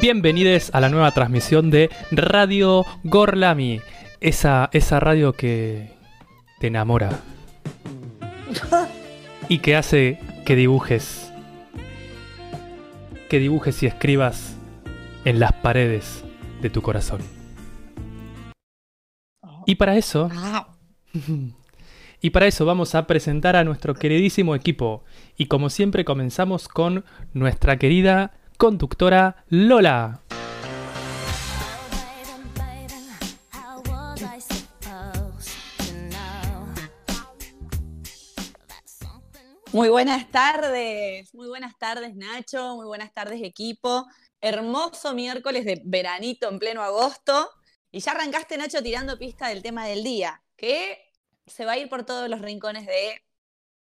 Bienvenidos a la nueva transmisión de Radio Gorlami. Esa, esa radio que te enamora. Y que hace que dibujes. Que dibujes y escribas en las paredes de tu corazón. Y para eso. Y para eso vamos a presentar a nuestro queridísimo equipo. Y como siempre comenzamos con nuestra querida conductora Lola. Muy buenas tardes, muy buenas tardes Nacho, muy buenas tardes equipo. Hermoso miércoles de veranito en pleno agosto. Y ya arrancaste Nacho tirando pista del tema del día, que se va a ir por todos los rincones de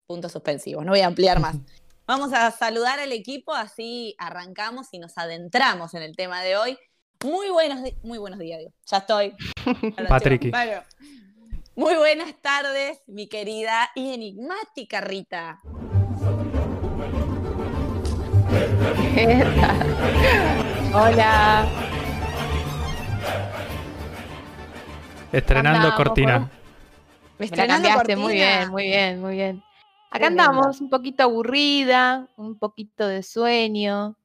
puntos suspensivos. No voy a ampliar más. Vamos a saludar al equipo, así arrancamos y nos adentramos en el tema de hoy. Muy buenos, muy buenos días, digo. ya estoy. Patrick. Bueno, muy buenas tardes, mi querida y enigmática Rita. Hola. Estrenando Andamos, cortina. Me la Estrenando muy bien, muy bien, muy bien. Acá Tremenda. andamos, un poquito aburrida, un poquito de sueño.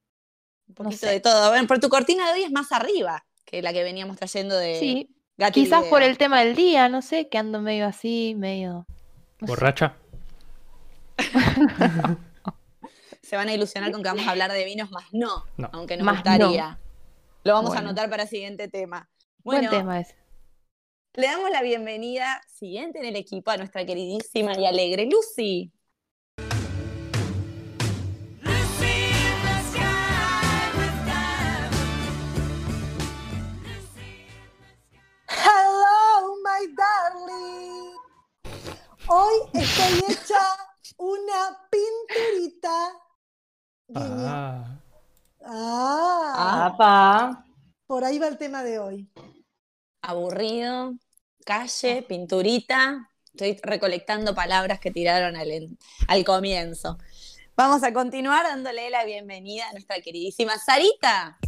Un poquito sé. de todo. Bueno, pero tu cortina de hoy es más arriba que la que veníamos trayendo de Sí, Gati quizás por el tema del día, no sé, que ando medio así, medio. no. Borracha. Se van a ilusionar con que vamos a hablar de vinos, más no, No. aunque nos Más gustaría. Lo vamos a anotar para el siguiente tema. Buen Bueno, tema ese. le damos la bienvenida siguiente en el equipo a nuestra queridísima y alegre Lucy. My darling. Hoy estoy hecha una pinturita. Ah. Ah, Apa. por ahí va el tema de hoy. Aburrido, calle, pinturita. Estoy recolectando palabras que tiraron al, al comienzo. Vamos a continuar dándole la bienvenida a nuestra queridísima Sarita.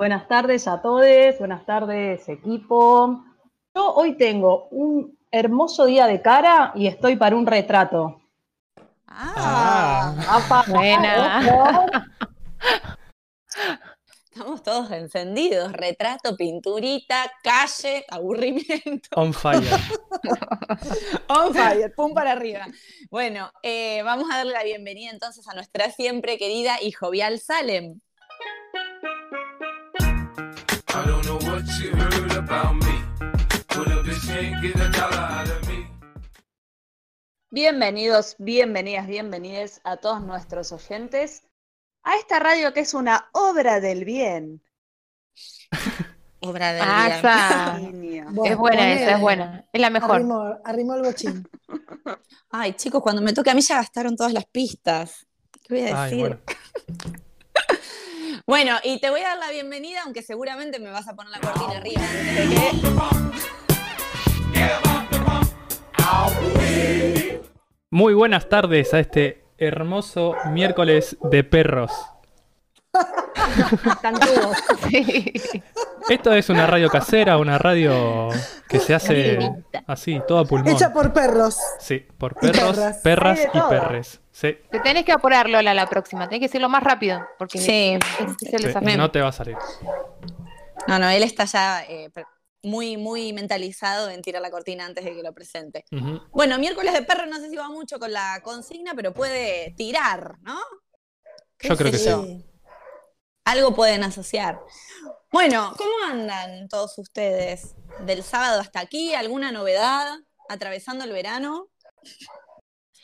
Buenas tardes a todos, buenas tardes equipo. Yo hoy tengo un hermoso día de cara y estoy para un retrato. Ah, Apa, Buena. estamos todos encendidos. Retrato, pinturita, calle, aburrimiento. On fire. On fire, pum para arriba. Bueno, eh, vamos a darle la bienvenida entonces a nuestra siempre querida y jovial Salem. Bienvenidos, bienvenidas, bienvenides a todos nuestros oyentes a esta radio que es una obra del bien. Obra del Ah. Niño. Es buena esa, es buena. Es la mejor. Arrimó, arrimó el bochín. Ay, chicos, cuando me toque a mí ya gastaron todas las pistas. ¿Qué voy a Ay, decir? bueno. Bueno, y te voy a dar la bienvenida, aunque seguramente me vas a poner la cortina arriba. que- Muy buenas tardes a este hermoso miércoles de perros. Están. Sí. Esto es una radio casera, una radio que se hace así, todo a pulmón. Hecha por perros. Sí, por perros, perras. y todo. perres. Sí, Te tenés que apurar, Lola, la próxima. Tenés que decirlo más rápido. Porque Sí. ese es el sí, desafío. no te va a salir. No, no, él está ya eh, muy, muy mentalizado en tirar la cortina antes de que lo presente. Bueno, miércoles de perro no sé si va mucho con la consigna, pero puede tirar, ¿no? ¿Qué Yo creo que sí. Algo pueden asociar. Bueno, ¿cómo andan todos ustedes? Del sábado hasta aquí, ¿alguna novedad? ¿Atravesando el verano?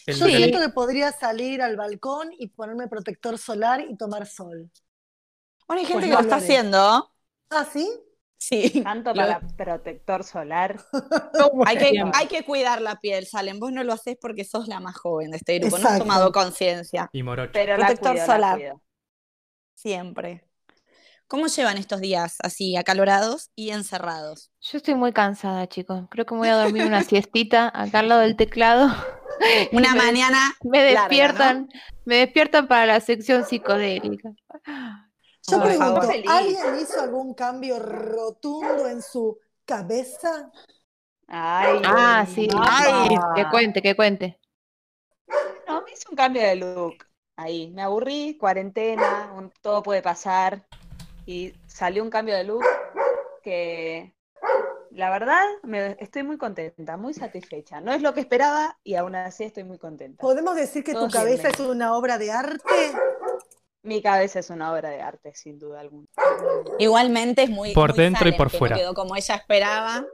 El Yo siento que podría salir al balcón y ponerme protector solar y tomar sol. Bueno, hay gente Pues que no lo está haciendo. ¿Ah, sí? Sí. Tanto Lo- para protector solar. Hay que, hay que cuidar la piel, Salen. Vos no lo haces porque sos la más joven de este grupo. No has tomado conciencia. Y morocho. Pero la Protector cuido, solar. cuido. Siempre. ¿Cómo llevan estos días así acalorados y encerrados? Yo estoy muy cansada, chicos. Creo que me voy a dormir una siestita acá al lado del teclado. Una me- mañana Me larga, ¿no? despiertan, me despiertan para la sección psicodélica. Yo Por pregunto, favor. ¿alguien hizo algún cambio rotundo en su cabeza? Ay, Ah, sí. Ay. Que cuente, que cuente. No, me hice un cambio de look. Ahí, me aburrí, cuarentena, un- todo puede pasar. Y salió un cambio de look que, la verdad, me, estoy muy contenta, muy satisfecha. No es lo que esperaba y aún así estoy muy contenta. ¿Podemos decir que tu Todos cabeza es una obra de arte? Mi cabeza es una obra de arte, sin duda alguna. igualmente es muy Por muy dentro y por fuera. quedó como ella esperaba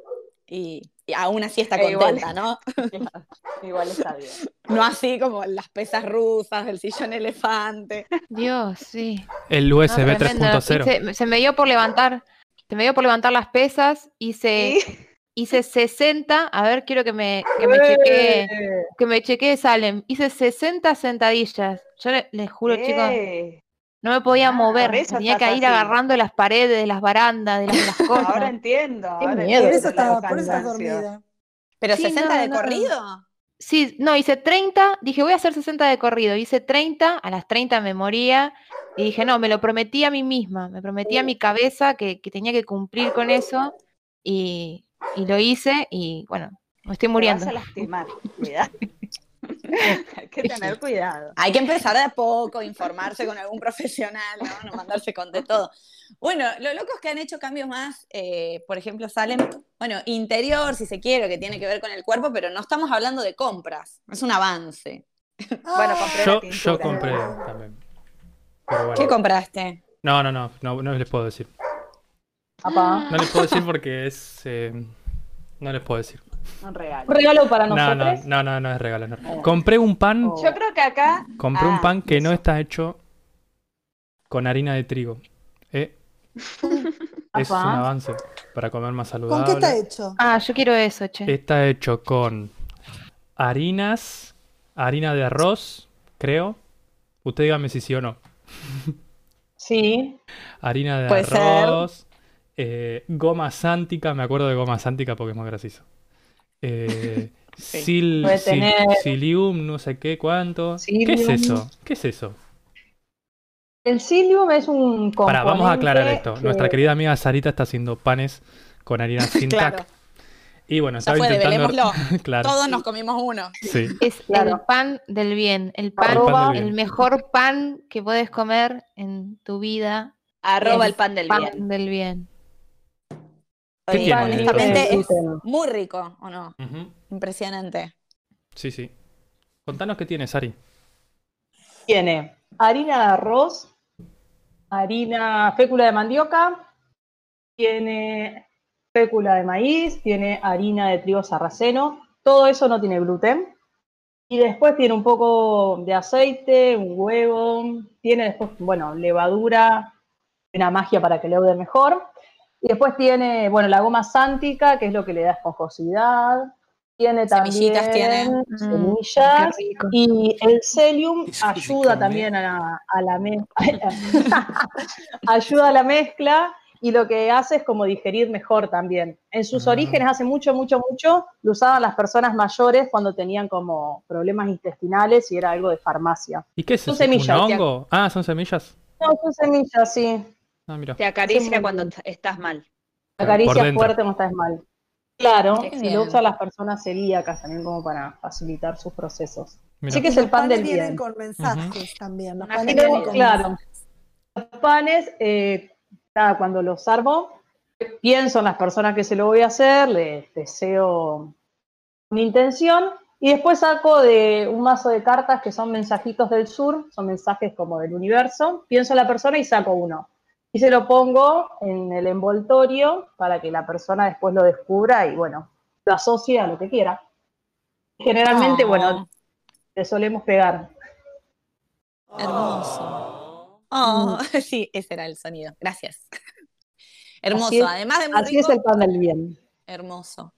y, y aún así está E igual- contenta, ¿no? Igual está bien. No así como las pesas rusas, el sillón elefante. Dios, sí. El No, USB tremendo. 3.0. Hice- se me dio por levantar, se me dio por levantar las pesas, hice, Sí. hice 60, a ver, quiero que me, que me chequee, Eh, que me chequee Salem. Hice 60 sentadillas. Yo le- les juro, chicos, Eh, no me podía Ah, mover. Tenía que ir así. agarrando las paredes, de las barandas, de las, las cosas. Ahora entiendo. Qué ahora miedo. Por entiendo eso, estaba, por eso estás dormida. Pero Sí, 60 no, de no. corrido. Sí, no, hice 30, dije voy a hacer 60 de corrido, hice 30, a las 30 me moría y dije no, me lo prometí a mí misma, me prometí a mi cabeza que, que tenía que cumplir con eso y, y lo hice y bueno, me estoy Te muriendo. vas a lastimar. Cuidado. Hay que tener cuidado. Hay que empezar de a poco, informarse con algún profesional, ¿no? No mandarse con de todo. Bueno, lo loco es que han hecho cambios más, eh, por ejemplo, salen, bueno, interior, si se quiere, que tiene que ver con el cuerpo, pero no estamos hablando de compras, es un avance. Bueno, compré Yo, la yo compré también. Pero bueno. ¿Qué compraste? No, no, no, no, no les puedo decir. papá. No les puedo decir porque es. eh, no les puedo decir. Un regalo. Un regalo para No, no, nosotros. no, no, no es regalo. no. Compré un pan. Oh. Yo creo que acá. Compré un Ah, pan que no está hecho con harina de trigo. Eh, es un avance para comer más ¿Con saludable. qué está hecho? Ah, yo quiero eso, che. Está hecho con harinas, harina de arroz, creo. Usted dígame si sí o no. Sí. Harina de arroz, eh, goma sántica, me acuerdo de goma sántica porque es más gracioso. Eh, sil- Puede sil- tener- Psyllium, no sé qué cuánto. ¿Qué es eso? ¿Qué es eso? El psyllium es un componente Para, vamos a aclarar esto. que- Nuestra querida amiga Sarita está haciendo panes con harina sin Claro, tac. Y bueno, estaba fue, intentando. claro, Todos nos comimos uno. sí. Es el pan del bien, el pan, Arroba- del bien. el mejor pan que puedes comer en tu vida, Arroba el pan del pan bien. del bien. ¿Qué tiene honestamente es muy rico, ¿o no? Impresionante. Sí, sí. Contanos qué tiene, Sari. Tiene harina de arroz, harina, fécula de mandioca, tiene fécula de maíz, tiene harina de trigo sarraceno, todo eso no tiene gluten. Y después tiene un poco de aceite, un huevo, tiene después, bueno, levadura, una magia para que leude mejor. Y después tiene, bueno, la goma sántica, que es lo que le da esponjosidad. Tiene también Semillitas tiene. Mm, semillas. Y el celium ayuda también a, a la mezcla. ayuda a la mezcla y lo que hace es como digerir mejor también. En sus Ah. orígenes, hace mucho, mucho, mucho, lo usaban las personas mayores cuando tenían como problemas intestinales y era algo de farmacia. ¿Y qué es Son eso? semillas, ¿Un tía. hongo? Ah, son semillas. No, son semillas, sí. Ah, mira. Te acaricia Sí, cuando estás mal. La Por caricia dentro. fuerte no estás mal. Claro, Qué y lo usan las personas celíacas también como para facilitar sus procesos. Mira. Así que es el pan del vienen bien. con mensajes también. Los panes genialidad. vienen con Claro. mensajes. Los panes, eh, nada, cuando los armo, pienso en las personas que se lo voy a hacer, les deseo mi intención y después saco de un mazo de cartas que son mensajitos del sur, son mensajes como del universo, pienso en la persona y saco uno. Y se lo pongo en el envoltorio para que la persona después lo descubra y bueno, lo asocie a lo que quiera. Generalmente, Oh, bueno, le solemos pegar. Hermoso. Oh, sí, ese era el sonido. Gracias. Hermoso. Así es- Además de muy Así es el pan del bien. hermoso.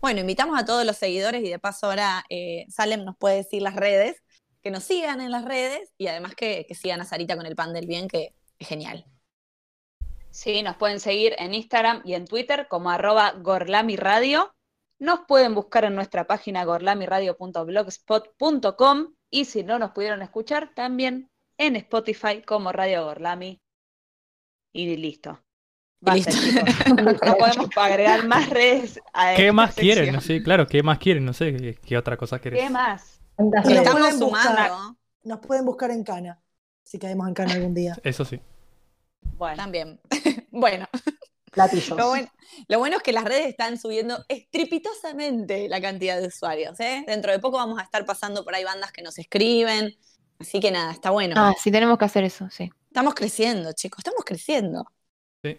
Bueno, invitamos a todos los seguidores y de paso ahora eh, Salem nos puede decir las redes, que nos sigan en las redes y además que, que sigan a Sarita con el pan del bien, que es genial. Sí, nos pueden seguir en Instagram y en Twitter como arroba gorlamiradio. Nos pueden buscar en nuestra página gorlamiradio.blogspot.com y si no nos pudieron escuchar, también en Spotify como Radio Gorlami. Y listo. Basta, listo. chicos. No podemos agregar más redes a ¿Qué esta más quieren? sección. No sé, claro, ¿qué más quieren? No sé, ¿qué, qué otra cosa querés? ¿Qué más? Nos pueden buscar. sumando Nos pueden buscar en Cana, si caemos en Cana algún día. Eso sí. Bueno, también. bueno, Platillos. lo bueno, lo bueno es que las redes están subiendo estrepitosamente la cantidad de usuarios. ¿eh? Dentro de poco vamos a estar pasando por ahí bandas que nos escriben. Así que nada, está bueno. Ah, sí, tenemos que hacer eso, sí. Estamos creciendo, chicos, estamos creciendo. Sí.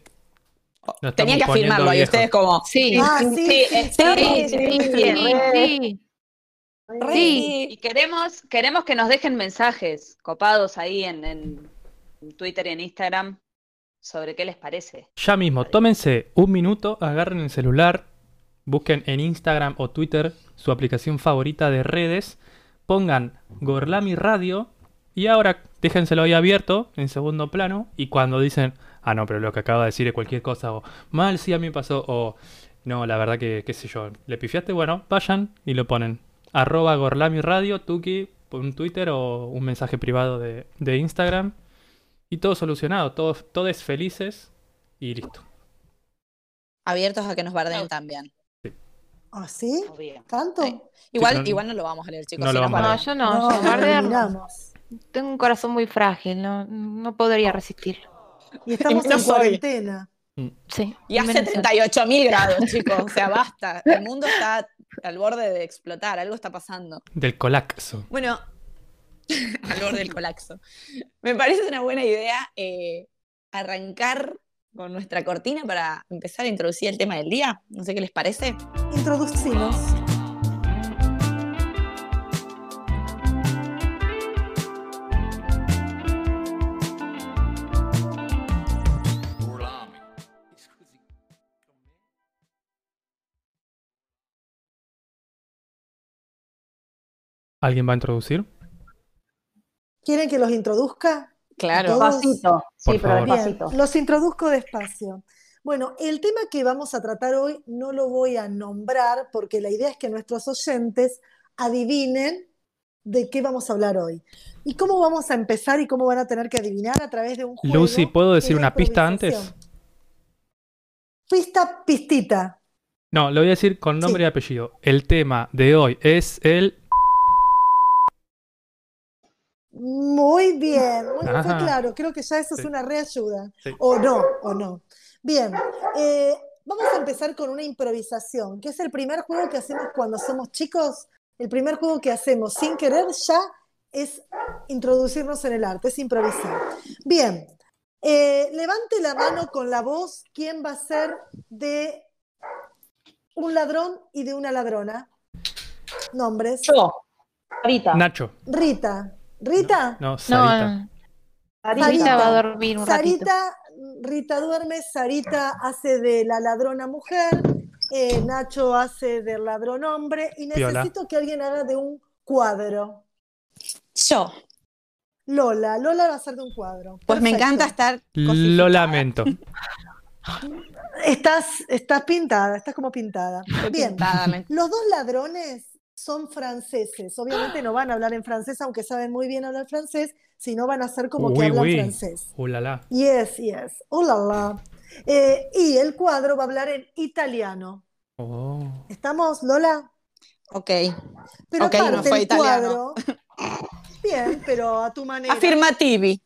Oh, Nos Tenía que afirmarlo y ustedes como... Sí, Ah, sí, sí, sí, sí. bien, sí, sí, sí, bien, sí, sí. "Re, Sí. Y queremos, queremos que nos dejen mensajes copados ahí en, en Twitter y en Instagram sobre qué les parece. Ya mismo, tómense un minuto, agarren el celular, busquen en Instagram o Twitter su aplicación favorita de redes, pongan Gorlami Radio y ahora déjenselo ahí abierto en segundo plano y cuando dicen, ah no, pero lo que acaba de decir es cualquier cosa o mal sí a mí me pasó o no, la verdad que qué sé yo, le pifiaste, bueno, vayan y lo ponen. Arroba Gorlami Radio, Tuki, un Twitter o un mensaje privado de, de Instagram y todo solucionado, todos, todos felices y listo. Abiertos a que nos barden No. también. ¿Ah, sí? Obvio. ¿Tanto? Sí. Igual, pero- igual no lo vamos a leer, chicos. No si lo vamos a No, bardean. yo no, No, yo bardear no. Tengo un corazón muy frágil, no, no podría resistirlo. Y estamos No en cuarentena. Sí. Y hace menos- 38 mil grados, chicos. O sea, basta. El mundo está al borde de explotar. Algo está pasando. Del colapso. Bueno, al borde del colapso. Me parece una buena idea eh, arrancar con nuestra cortina para empezar a introducir el tema del día. No sé qué les parece. Introducimos. ¿Alguien va a introducir? ¿Quieren que los introduzca? Claro. Despacito. Sí, Por pero. Bien, despacito. los introduzco despacio. Bueno, el tema que vamos a tratar hoy no lo voy a nombrar porque la idea es que nuestros oyentes adivinen de qué vamos a hablar hoy. ¿Y cómo vamos a empezar y cómo van a tener que adivinar a través de un juego? Lucy, ¿puedo decir de una pista antes? Pista, pistita. No, lo voy a decir con nombre Sí. y apellido. El tema de hoy es el... Muy bien, muy fue claro. Creo que ya eso es una reayuda. Sí. O no, o no. Bien, eh, vamos a empezar con una improvisación, que es el primer juego que hacemos cuando somos chicos. El primer juego que hacemos sin querer ya es introducirnos en el arte, es improvisar. Bien, eh, levante la mano con la voz. ¿Quién va a ser de un ladrón y de una ladrona? Nombres. Yo. Sarita. Nacho. Rita. ¿Rita? No, No, Sarita. no. Sarita. Sarita va a dormir un ratito. Sarita, Rita duerme, Sarita hace de la ladrona mujer, eh, Nacho hace del ladrón hombre y Piola. necesito que alguien haga de un cuadro. Yo. Lola, Lola va a hacer de un cuadro. Pues me encanta estar. Lo lamento. Estás, estás pintada, estás como pintada. Bien, pintada, los dos ladrones son franceses. Obviamente no van a hablar en francés, aunque saben muy bien hablar francés, sino van a hacer como que hablan uy. francés. Ulala. Yes, yes. Oh, la, la. Eh, y el cuadro va a hablar en italiano. Oh. ¿Estamos, Lola? Ok. Pero Ok, no fue el italiano. cuadro. Bien, pero a tu manera. Afirmativi.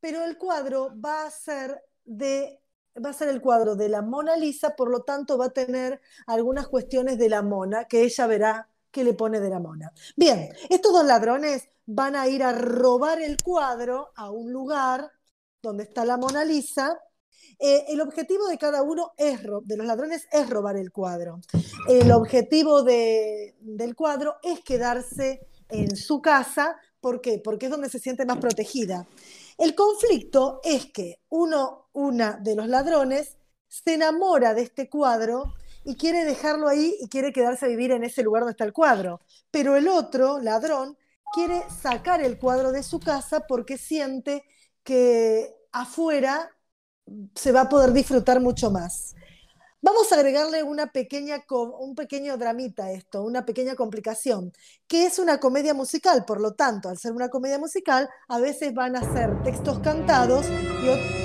Pero el cuadro va a ser de va a ser el cuadro de la Mona Lisa, por lo tanto va a tener algunas cuestiones de la mona que ella verá que le pone de la mona. Bien, estos dos ladrones van a ir a robar el cuadro a un lugar donde está la Mona Lisa. Eh, el objetivo de cada uno es de los ladrones es robar el cuadro. El objetivo de- del cuadro es quedarse en su casa. ¿Por qué? Porque es donde se siente más protegida. El conflicto es que uno, una de los ladrones, se enamora de este cuadro y quiere dejarlo ahí y quiere quedarse a vivir en ese lugar donde está el cuadro. Pero el otro, ladrón, quiere sacar el cuadro de su casa porque siente que afuera se va a poder disfrutar mucho más. Vamos a agregarle una pequeña, un pequeño dramita a esto, una pequeña complicación, que es una comedia musical, por lo tanto, al ser una comedia musical, a veces van a ser textos cantados y ot-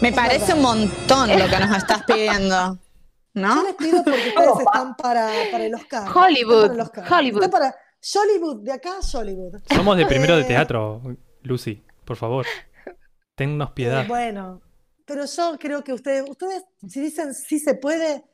Me Es parece verdad. un montón lo que nos estás pidiendo. Yo ¿No? les pido porque ustedes están para, para el Oscar. Hollywood, Están para el Oscar. Hollywood. Están para Hollywood, de acá a Hollywood. Somos de primero de teatro, Lucy, por favor. Tennos piedad. Eh, bueno, pero yo creo que ustedes, ustedes si dicen sí se puede,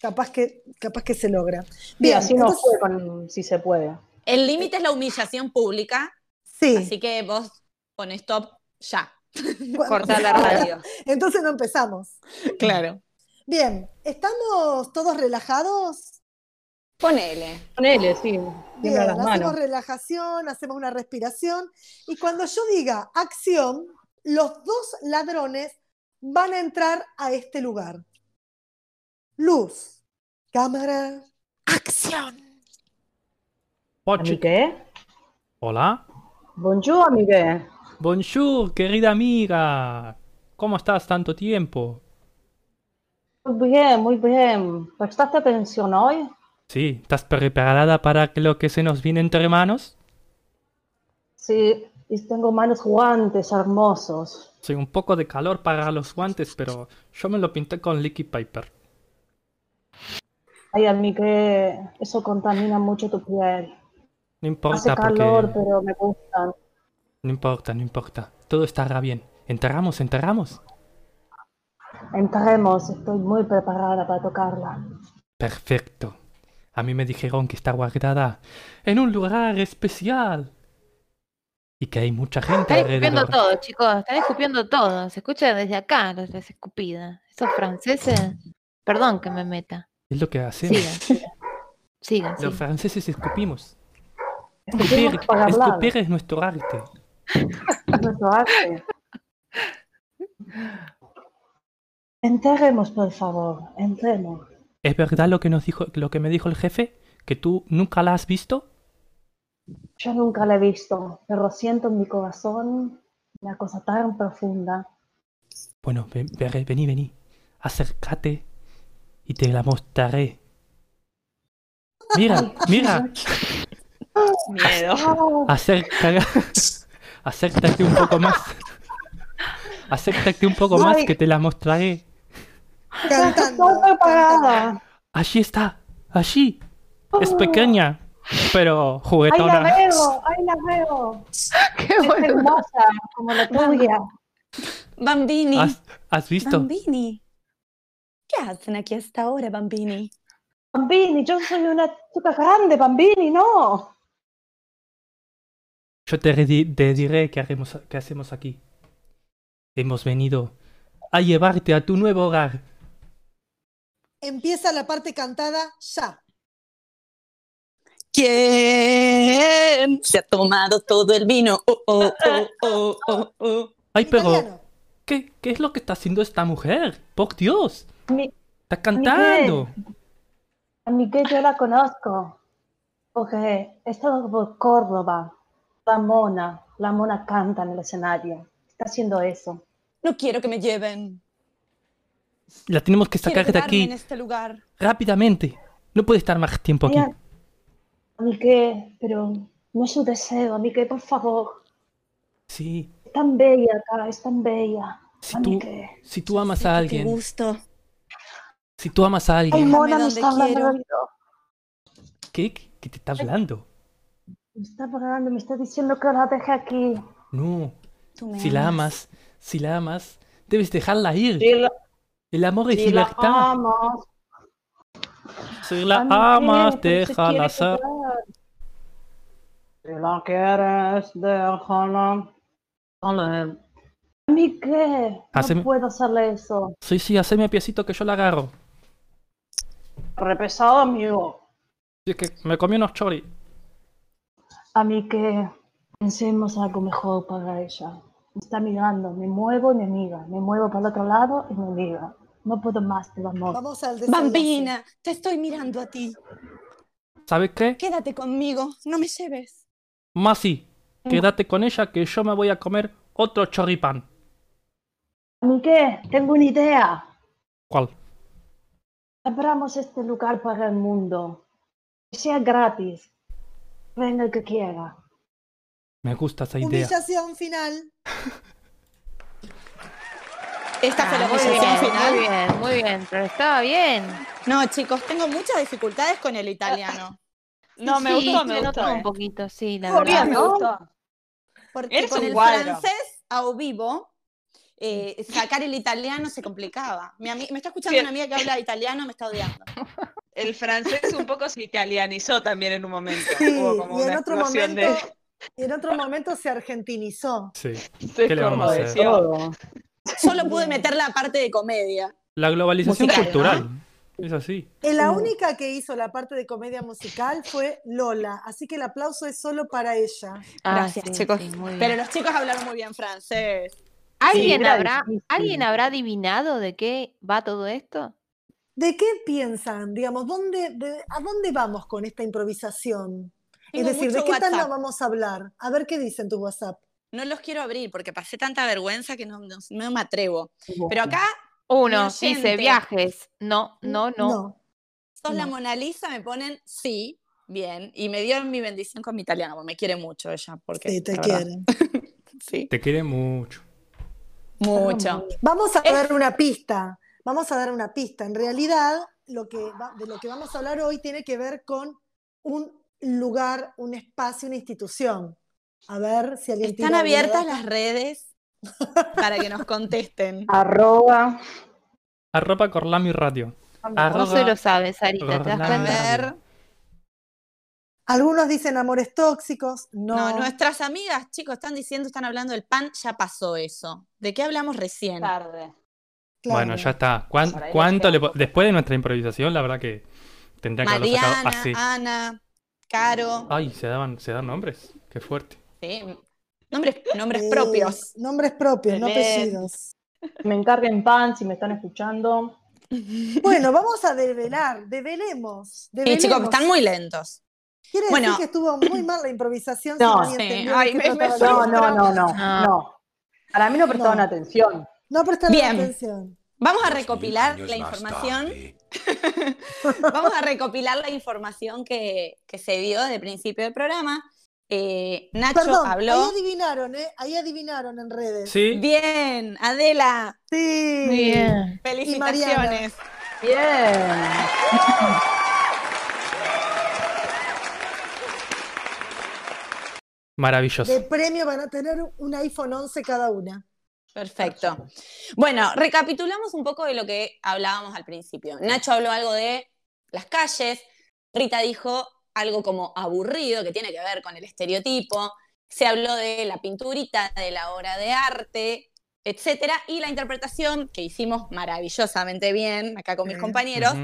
capaz que, capaz que se logra. Sí, Bien, así no fue con si se puede. El límite es la humillación pública, sí. así que vos pones stop ya. Bueno, Corta la radio. Entonces no empezamos. Claro. Bien, ¿estamos todos relajados? Ponele. Ponele, sí. Bien, las hacemos manos. relajación, hacemos una respiración y cuando yo diga acción, los dos ladrones van a entrar a este lugar. Luz, cámara, acción. Pochi. ¿Amigue? Hola. Bonjour, amigue. Bonjour, querida amiga. ¿Cómo estás tanto tiempo? Muy bien, muy bien. ¿Prestaste atención hoy? Sí, ¿estás preparada para lo que se nos viene entre manos? Sí, y tengo manos guantes hermosos. Sí, un poco de calor para los guantes, pero yo me lo pinté con Liquid Paper. Ay, amigue, eso contamina mucho tu piel. No Hace importa calor, porque... pero me gustan. No importa, no importa. Todo estará bien. ¿Enterramos, enterramos? Entremos, estoy muy preparada para tocarla. Perfecto. A mí me dijeron que está guardada en un lugar especial. Y que hay mucha gente Están escupiendo alrededor. todo, chicos. Están escupiendo todo. Se escucha desde acá las, escupidas. Esos franceses. Perdón que me meta. Es lo que hacemos. Sigan, sigan. Sigan, Los sigan. franceses escupimos. Escupir, escupir es nuestro arte. Es nuestro arte. Entremos, por favor, entremos. ¿Es verdad lo que nos dijo, lo que me dijo el jefe? ¿Que tú nunca la has visto? Yo nunca la he visto, pero siento en mi corazón una cosa tan profunda. Bueno, ven- ven- vení, vení. Acércate y te la mostraré. Mira, mira. Miedo. Acerca... Acércate un poco más. Acércate un poco más que te la mostraré. Cantando. Allí está, allí. Es pequeña, pero ¡Ahí la juguetona. veo! ¡Ahí la veo! Qué Es bueno. hermosa, como la tuya. Bambini. ¿Has, has visto? Bambini. ¿Qué hacen aquí a esta hora, Bambini? Bambini, yo soy una chica grande, Bambini, no. Yo te, diré qué, haremos, qué hacemos aquí. Hemos venido a llevarte a tu nuevo hogar. Empieza la parte cantada ya. ¿Quién se ha tomado todo el vino? Oh, oh, oh, oh, oh, oh. Ay, pero. ¿qué, ¿qué es lo que está haciendo esta mujer? Por Dios, Mi, está cantando. a Miguel yo la conozco. Porque he estado por Córdoba. La mona, la mona canta en el escenario. Está haciendo eso. No quiero que me lleven. La tenemos que sacar de aquí en este lugar. rápidamente. No puede estar más tiempo aquí. Mira, Miguel, pero no es su deseo, Miguel, por favor. Sí, Es tan bella acá, es tan bella. si tú, si tú amas a alguien, gusto. si tú amas a Ay, alguien, mona, me está hablando. ¿qué, ¿Qué te está hablando? Me está hablando, me está diciendo que la deje aquí. No, Tú me si la amas, si la amas, debes dejarla ir. Si la, El amor es si la amas, Si la a amas, déjala ser. Si la quieres, déjala. Dale. Miguel, Haceme- no puedo hacerle eso. Sí, sí, haceme piecito que yo la agarro. Repesado, amigo. Sí, es que me comí unos chori. A mí que pensemos algo mejor para ella. Me está mirando, me muevo y me mira. Me muevo para el otro lado y me mira. No puedo más del amor. Vamos al desenlace. Bambina, te estoy mirando a ti. ¿Sabes qué? Quédate conmigo, no me lleves. Masi, quédate con ella que yo me voy a comer otro choripán. ¿A mí qué? Tengo una idea. ¿Cuál? Abramos este lugar para el mundo. Que sea gratis. Venga el que quiera. Me gusta esa idea. Humillación final. Esta fue la Ah, humillación final. muy bien, muy bien, pero estaba bien. No, chicos, tengo muchas dificultades con el italiano. No, me Sí, gustó, me gustó. un poquito, sí, la Muy verdad. bien, Me gustó. Porque Eres con el cuadro. francés a vivo, eh, sacar el italiano se complicaba. Mi me está escuchando Sí. una amiga que habla italiano, me está odiando. El francés un poco se italianizó también en un momento. Sí, Hubo como y en otro momento, de... y en otro momento se argentinizó. Sí. ¿Qué le vamos a hacer? conmoción. Todo. Solo pude meter la parte de comedia. La globalización Musical, cultural. Es así. La única que hizo la parte de comedia musical fue Lola, así que el aplauso es solo para ella. Ah, Gracias, sí, chicos. sí. Pero los chicos hablaron muy bien francés. ¿Alguien, habrá. ¿Alguien habrá adivinado de qué va todo esto? ¿De qué piensan? Digamos, ¿dónde, de- ¿a dónde vamos con esta improvisación? Tengo es decir, ¿de qué tema WhatsApp. vamos a hablar? A ver qué dicen tu WhatsApp. No los quiero abrir porque pasé tanta vergüenza que no, no- no me atrevo. Pero acá, Uno dice viajes. No, no, no. sos la No. Mona Lisa, me ponen sí, bien. Y me dio mi bendición con mi italiano, porque me quiere mucho ella. Porque, Sí, te quieren. Sí, Te quiere mucho. mucho. Vamos a Es- dar una pista. Vamos a dar una pista. En realidad, lo que va- de lo que vamos a hablar hoy tiene que ver con un lugar, un espacio, una institución. A ver si alguien Están tira abiertas las redes para que nos contesten. Arroba. Arroba Corlami Radio. No Arroba se lo sabe, Sarita, ¿te das cuenta? ver, Algunos dicen amores tóxicos. no. No. nuestras amigas, chicos, están diciendo, están hablando del pan, ya pasó eso. ¿De qué hablamos recién? Tarde. Claro. Bueno, ya está. ¿Cuán- Por ahí ¿Cuánto le Después de nuestra improvisación, la verdad que tendría que haberlo sacado Mariana, así. Ana, Caro. Ay, se daban, se dan nombres. Qué fuerte. Sí, Nombres, nombres propios. Nombres propios, no Belén. apellidos. Me encarguen pan si me están escuchando. Bueno, vamos a develar, develemos. Sí, chicos, están muy lentos. Quiere bueno. decir que estuvo muy mal la improvisación. No. Sí, ay, me- me No, no, no, no, No. no. Para mí no prestaban No. atención. No prestaron Bien. atención. Vamos a recopilar la información. Vamos a recopilar la información que, que se dio el principio del programa. Eh, Nacho Perdón, habló. ahí adivinaron, ¿eh? Ahí adivinaron en redes. Sí. Bien, Adela, Sí. Muy bien. felicitaciones. Bien. Maravilloso. De premio van a tener un iPhone 11 cada una. Perfecto. Bueno, recapitulamos un poco de lo que hablábamos al principio. Nacho habló algo de las calles, Rita dijo algo como aburrido, que tiene que ver con el estereotipo, se habló de la pinturita, de la obra de arte, etcétera, y la interpretación, que hicimos maravillosamente bien acá con mis compañeros,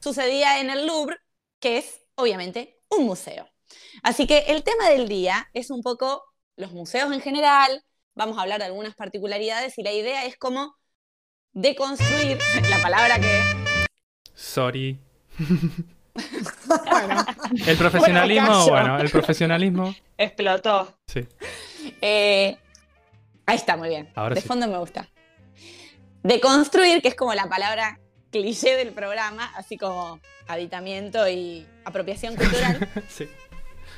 sucedía en el Louvre, que es obviamente un museo. Así que el tema del día es un poco los museos en general, vamos a hablar de algunas particularidades y la idea es como deconstruir la palabra que... Sorry. Bueno, El profesionalismo, bueno, el profesionalismo. Explotó. Sí. eh, ahí está, muy bien. Ahora de sí. fondo me gusta. Deconstruir, que es como la palabra cliché del programa, así como aditamiento y apropiación cultural, sí,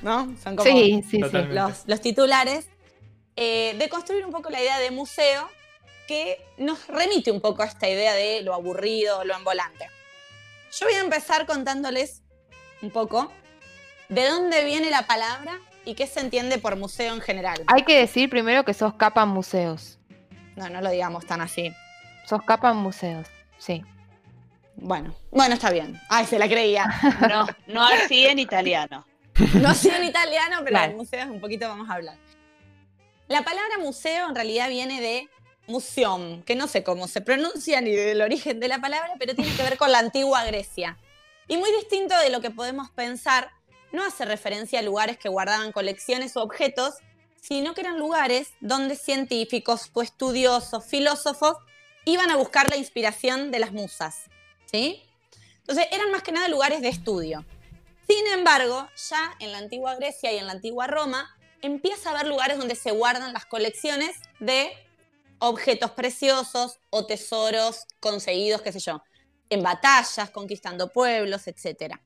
¿no? Son como Sí, sí, los, los titulares, eh, de construir un poco la idea de museo que nos remite un poco a esta idea de lo aburrido, lo ambulante. Yo voy a empezar contándoles un poco de dónde viene la palabra y qué se entiende por museo en general. Hay que decir primero que sos capa en museos. No, no lo digamos tan así. Sos capa en museos. Sí. Bueno, bueno, está bien. Ay, se la creía. No, no así en italiano. No sé en italiano, pero Claro. de museos un poquito vamos a hablar. La palabra museo en realidad viene de museum, que no sé cómo se pronuncia ni del origen de la palabra, pero tiene que ver con la antigua Grecia. Y muy distinto de lo que podemos pensar, no hace referencia a lugares que guardaban colecciones o objetos, sino que eran lugares donde científicos o estudiosos, filósofos, iban a buscar la inspiración de las musas. ¿Sí? Entonces eran más que nada lugares de estudio. Sin embargo, ya en la antigua Grecia y en la antigua Roma, empieza a haber lugares donde se guardan las colecciones de objetos preciosos o tesoros conseguidos, qué sé yo, en batallas, conquistando pueblos, etc.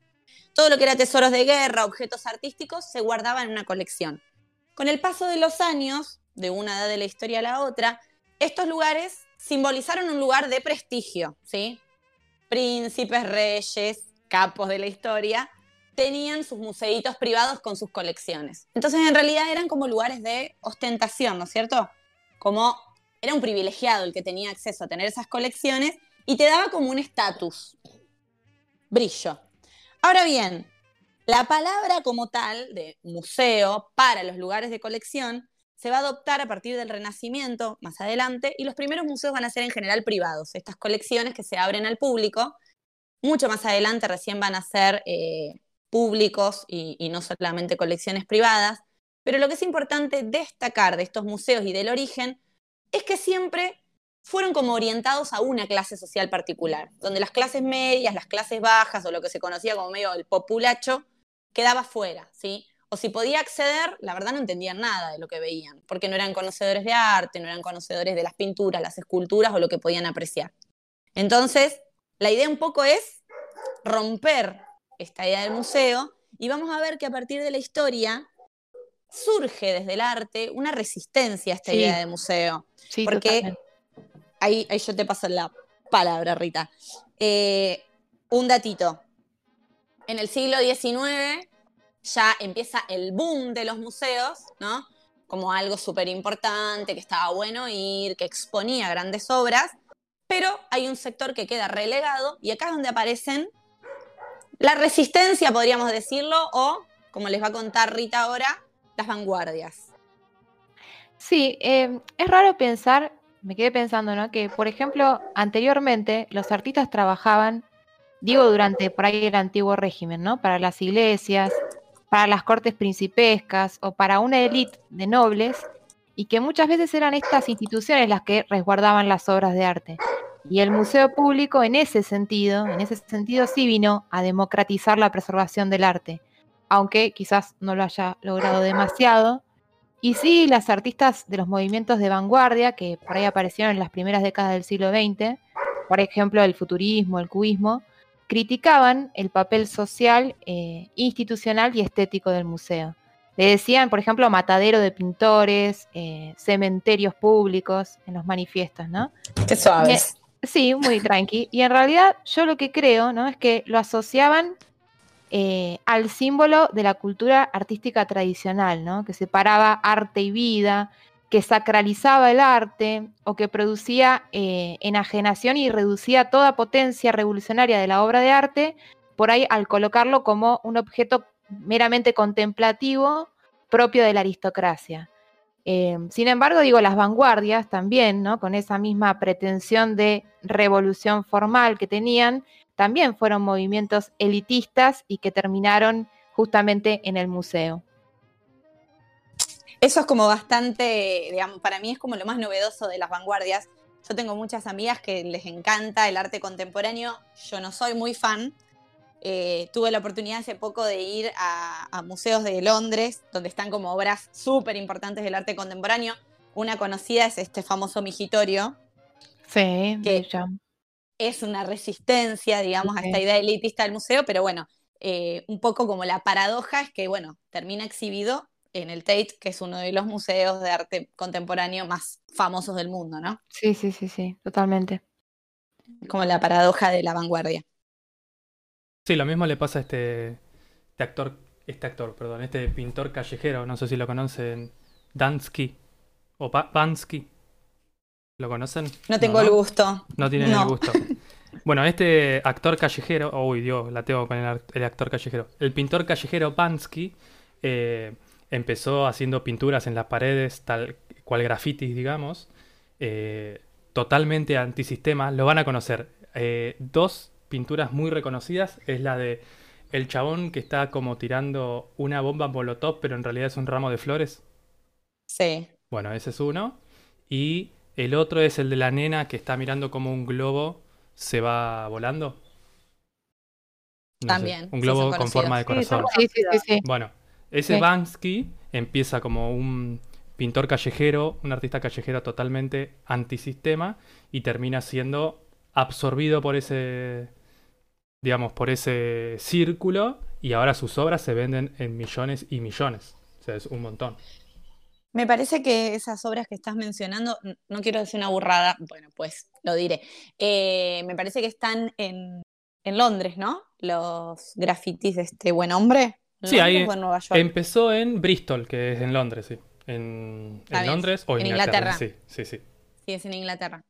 Todo lo que era tesoros de guerra, objetos artísticos, se guardaba en una colección. Con el paso de los años, de una edad de la historia a la otra, estos lugares simbolizaron un lugar de prestigio, ¿sí? Príncipes, reyes, capos de la historia, tenían sus museitos privados con sus colecciones. Entonces, en realidad eran como lugares de ostentación, ¿no es cierto? Como era un privilegiado el que tenía acceso a tener esas colecciones y te daba como un estatus, brillo. Ahora bien, la palabra como tal de museo para los lugares de colección se va a adoptar a partir del Renacimiento más adelante y los primeros museos van a ser en general privados, estas colecciones que se abren al público. Mucho más adelante recién van a ser eh, públicos y, no solamente colecciones privadas. Pero lo que es importante destacar de estos museos y del origen es que siempre fueron como orientados a una clase social particular, donde las clases medias, las clases bajas o lo que se conocía como medio el populacho quedaba fuera, ¿sí? O si podía acceder, la verdad no entendían nada de lo que veían, porque no eran conocedores de arte, no eran conocedores de las pinturas, las esculturas o lo que podían apreciar. Entonces, la idea un poco es romper esta idea del museo y vamos a ver que a partir de la historia surge desde el arte una resistencia a esta Sí. idea de museo. Sí, Porque ahí, ahí yo te paso la palabra, Rita. Eh, un datito. En el siglo XIX ya empieza el boom de los museos, ¿no? Como algo súper importante, que estaba bueno ir, que exponía grandes obras, pero hay un sector que queda relegado y acá es donde aparecen la resistencia, podríamos decirlo, o, como les va a contar Rita ahora, las vanguardias. Sí, eh, es raro pensar, me quedé pensando, ¿no? Que, por ejemplo, anteriormente los artistas trabajaban, digo, durante por ahí el antiguo régimen, ¿no? Para las iglesias, para las cortes principescas o para una élite de nobles, y que muchas veces eran estas instituciones las que resguardaban las obras de arte. Y el museo público, en ese sentido, en ese sentido sí vino a democratizar la preservación del arte, aunque quizás no lo haya logrado demasiado. Y sí, las artistas de los movimientos de vanguardia, que por ahí aparecieron en las primeras décadas del siglo XX, por ejemplo, el futurismo, el cubismo, criticaban el papel social, eh, institucional y estético del museo. Le decían, por ejemplo, matadero de pintores, eh, cementerios públicos en los manifiestos, ¿no? Qué suaves. Sí, muy tranqui. Y en realidad yo lo que creo, ¿no? Es que lo asociaban eh, al símbolo de la cultura artística tradicional, ¿no? Que separaba arte y vida, que sacralizaba el arte o que producía eh, enajenación y reducía toda potencia revolucionaria de la obra de arte, por ahí al colocarlo como un objeto meramente contemplativo propio de la aristocracia. Eh, sin embargo, digo, las vanguardias también, ¿no? Con esa misma pretensión de revolución formal que tenían, también fueron movimientos elitistas y que terminaron justamente en el museo. Eso es como bastante, digamos, para mí es como lo más novedoso de las vanguardias. Yo tengo muchas amigas que les encanta el arte contemporáneo. Yo no soy muy fan. Eh, tuve la oportunidad hace poco de ir a, a museos de Londres, donde están como obras súper importantes del arte contemporáneo. Una conocida es este famoso migitorio. Sí, Que-. Es una resistencia, digamos, a esta idea elitista del museo, pero bueno, eh, un poco como la paradoja es que, bueno, termina exhibido en el Tate, que es uno de los museos de arte contemporáneo más famosos del mundo, ¿no? Sí, sí, sí, sí, totalmente. Como la paradoja de la vanguardia. Sí, lo mismo le pasa a este, este actor, este actor, perdón, este pintor callejero, no sé si lo conocen, Dansky o Pa- Bansky. ¿Lo conocen? No tengo el gusto. No tienen el gusto. Bueno, este actor callejero, uy Dios, la tengo con el actor callejero. El pintor callejero Bansky eh, empezó haciendo pinturas en las paredes, tal cual grafitis, digamos, eh, totalmente antisistema. Lo van a conocer. Eh, dos pinturas muy reconocidas es la de el chabón que está como tirando una bomba molotov, pero en realidad es un ramo de flores. Sí. Bueno, ese es uno. Y el otro es el de la nena que está mirando como un globo se va volando. No sé, También, un globo con forma de corazón. Sí, sí, sí, sí. Bueno, ese Sí. Bansky empieza como un pintor callejero, un artista callejero totalmente antisistema y termina siendo absorbido por ese, digamos, por ese círculo y ahora sus obras se venden en millones y millones. O sea, es un montón. Me parece que esas obras que estás mencionando, no quiero decir una burrada, bueno, pues lo diré. Eh, me parece que están en, en Londres, ¿no? Los grafitis de este buen hombre. ¿En Sí, ahí en Nueva York? Empezó en Bristol, que es en Londres, sí. En, bien. Londres o En Inglaterra. Inglaterra. Sí, sí, sí. Sí, es en Inglaterra.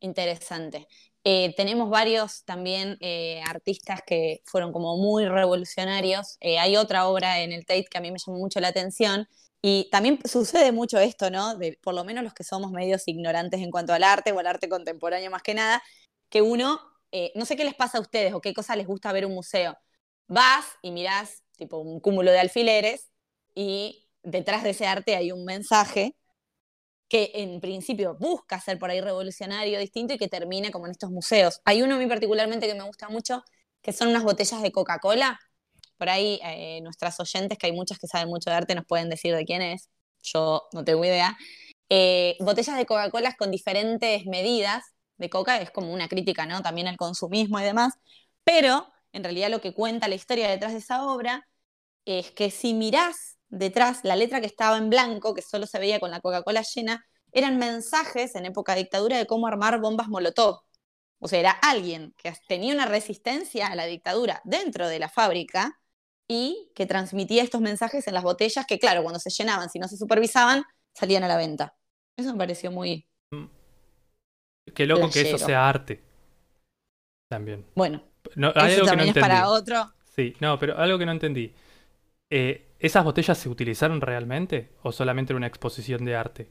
Interesante. Eh, tenemos varios también eh, artistas que fueron como muy revolucionarios. Eh, hay otra obra en el Tate que a mí me llamó mucho la atención. Y también sucede mucho esto, ¿no? De, por lo menos los que somos medios ignorantes en cuanto al arte o al arte contemporáneo más que nada, que uno, eh, no sé qué les pasa a ustedes o qué cosa les gusta ver un museo. Vas y mirás tipo un cúmulo de alfileres y detrás de ese arte hay un mensaje que en principio busca ser por ahí revolucionario, distinto y que termine como en estos museos. Hay uno a mí particularmente que me gusta mucho, que son unas botellas de Coca-Cola. Por ahí eh, nuestras oyentes, que hay muchas que saben mucho de arte, nos pueden decir de quién es. Yo no tengo idea. Eh, botellas de Coca-Cola con diferentes medidas de coca, es como una crítica, ¿no? También al consumismo y demás. Pero en realidad lo que cuenta la historia detrás de esa obra es que si mirás detrás la letra que estaba en blanco, que solo se veía con la Coca-Cola llena, eran mensajes en época de dictadura de cómo armar bombas Molotov. O sea, era alguien que tenía una resistencia a la dictadura dentro de la fábrica y que transmitía estos mensajes en las botellas que, claro, cuando se llenaban, si no se supervisaban, salían a la venta. Eso me pareció muy Qué loco que eso sea arte. También. bueno. No, hay Eso algo que no es entendí. para otro. Sí, no, pero algo que no entendí. Eh, ¿Esas botellas se utilizaron realmente o solamente era una exposición de arte?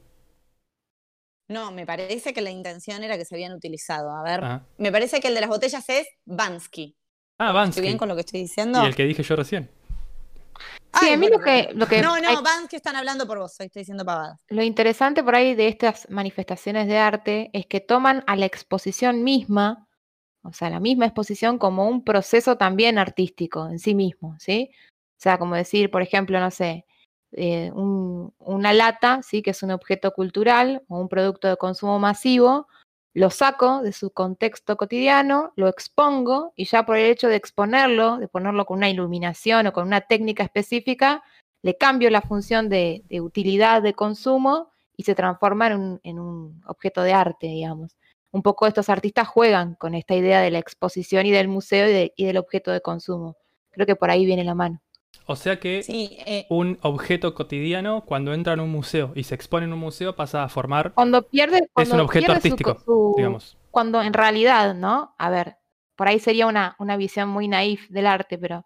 No, me parece que la intención era que se habían utilizado. A ver, Ah, me parece que el de las botellas es Bansky. ah ¿Estoy Bansky. bien con lo que estoy diciendo? Y el que dije yo recién. Sí, Ay, a mí bueno, lo que, lo que No, no, hay- Bansky están hablando por vos, hoy estoy diciendo pavadas. lo interesante por ahí de estas manifestaciones de arte es que toman a la exposición misma, o sea, la misma exposición como un proceso también artístico en sí mismo, ¿sí? O sea, como decir, por ejemplo, no sé, eh, un- una lata, ¿sí? Que es un objeto cultural o un producto de consumo masivo, lo saco de su contexto cotidiano, lo expongo y ya por el hecho de exponerlo, de ponerlo con una iluminación o con una técnica específica, le cambio la función de, utilidad de consumo y se transforma en un, objeto de arte, digamos. Un poco estos artistas juegan con esta idea de la exposición y del museo y, y del objeto de consumo. Creo que por ahí viene la mano. O sea que Sí, eh, un objeto cotidiano, cuando entra en un museo y se expone en un museo, pasa a formar, Cuando pierde, es un objeto su artístico, su- digamos. cuando en realidad, ¿no? A ver, por ahí sería una, una visión muy naif del arte, pero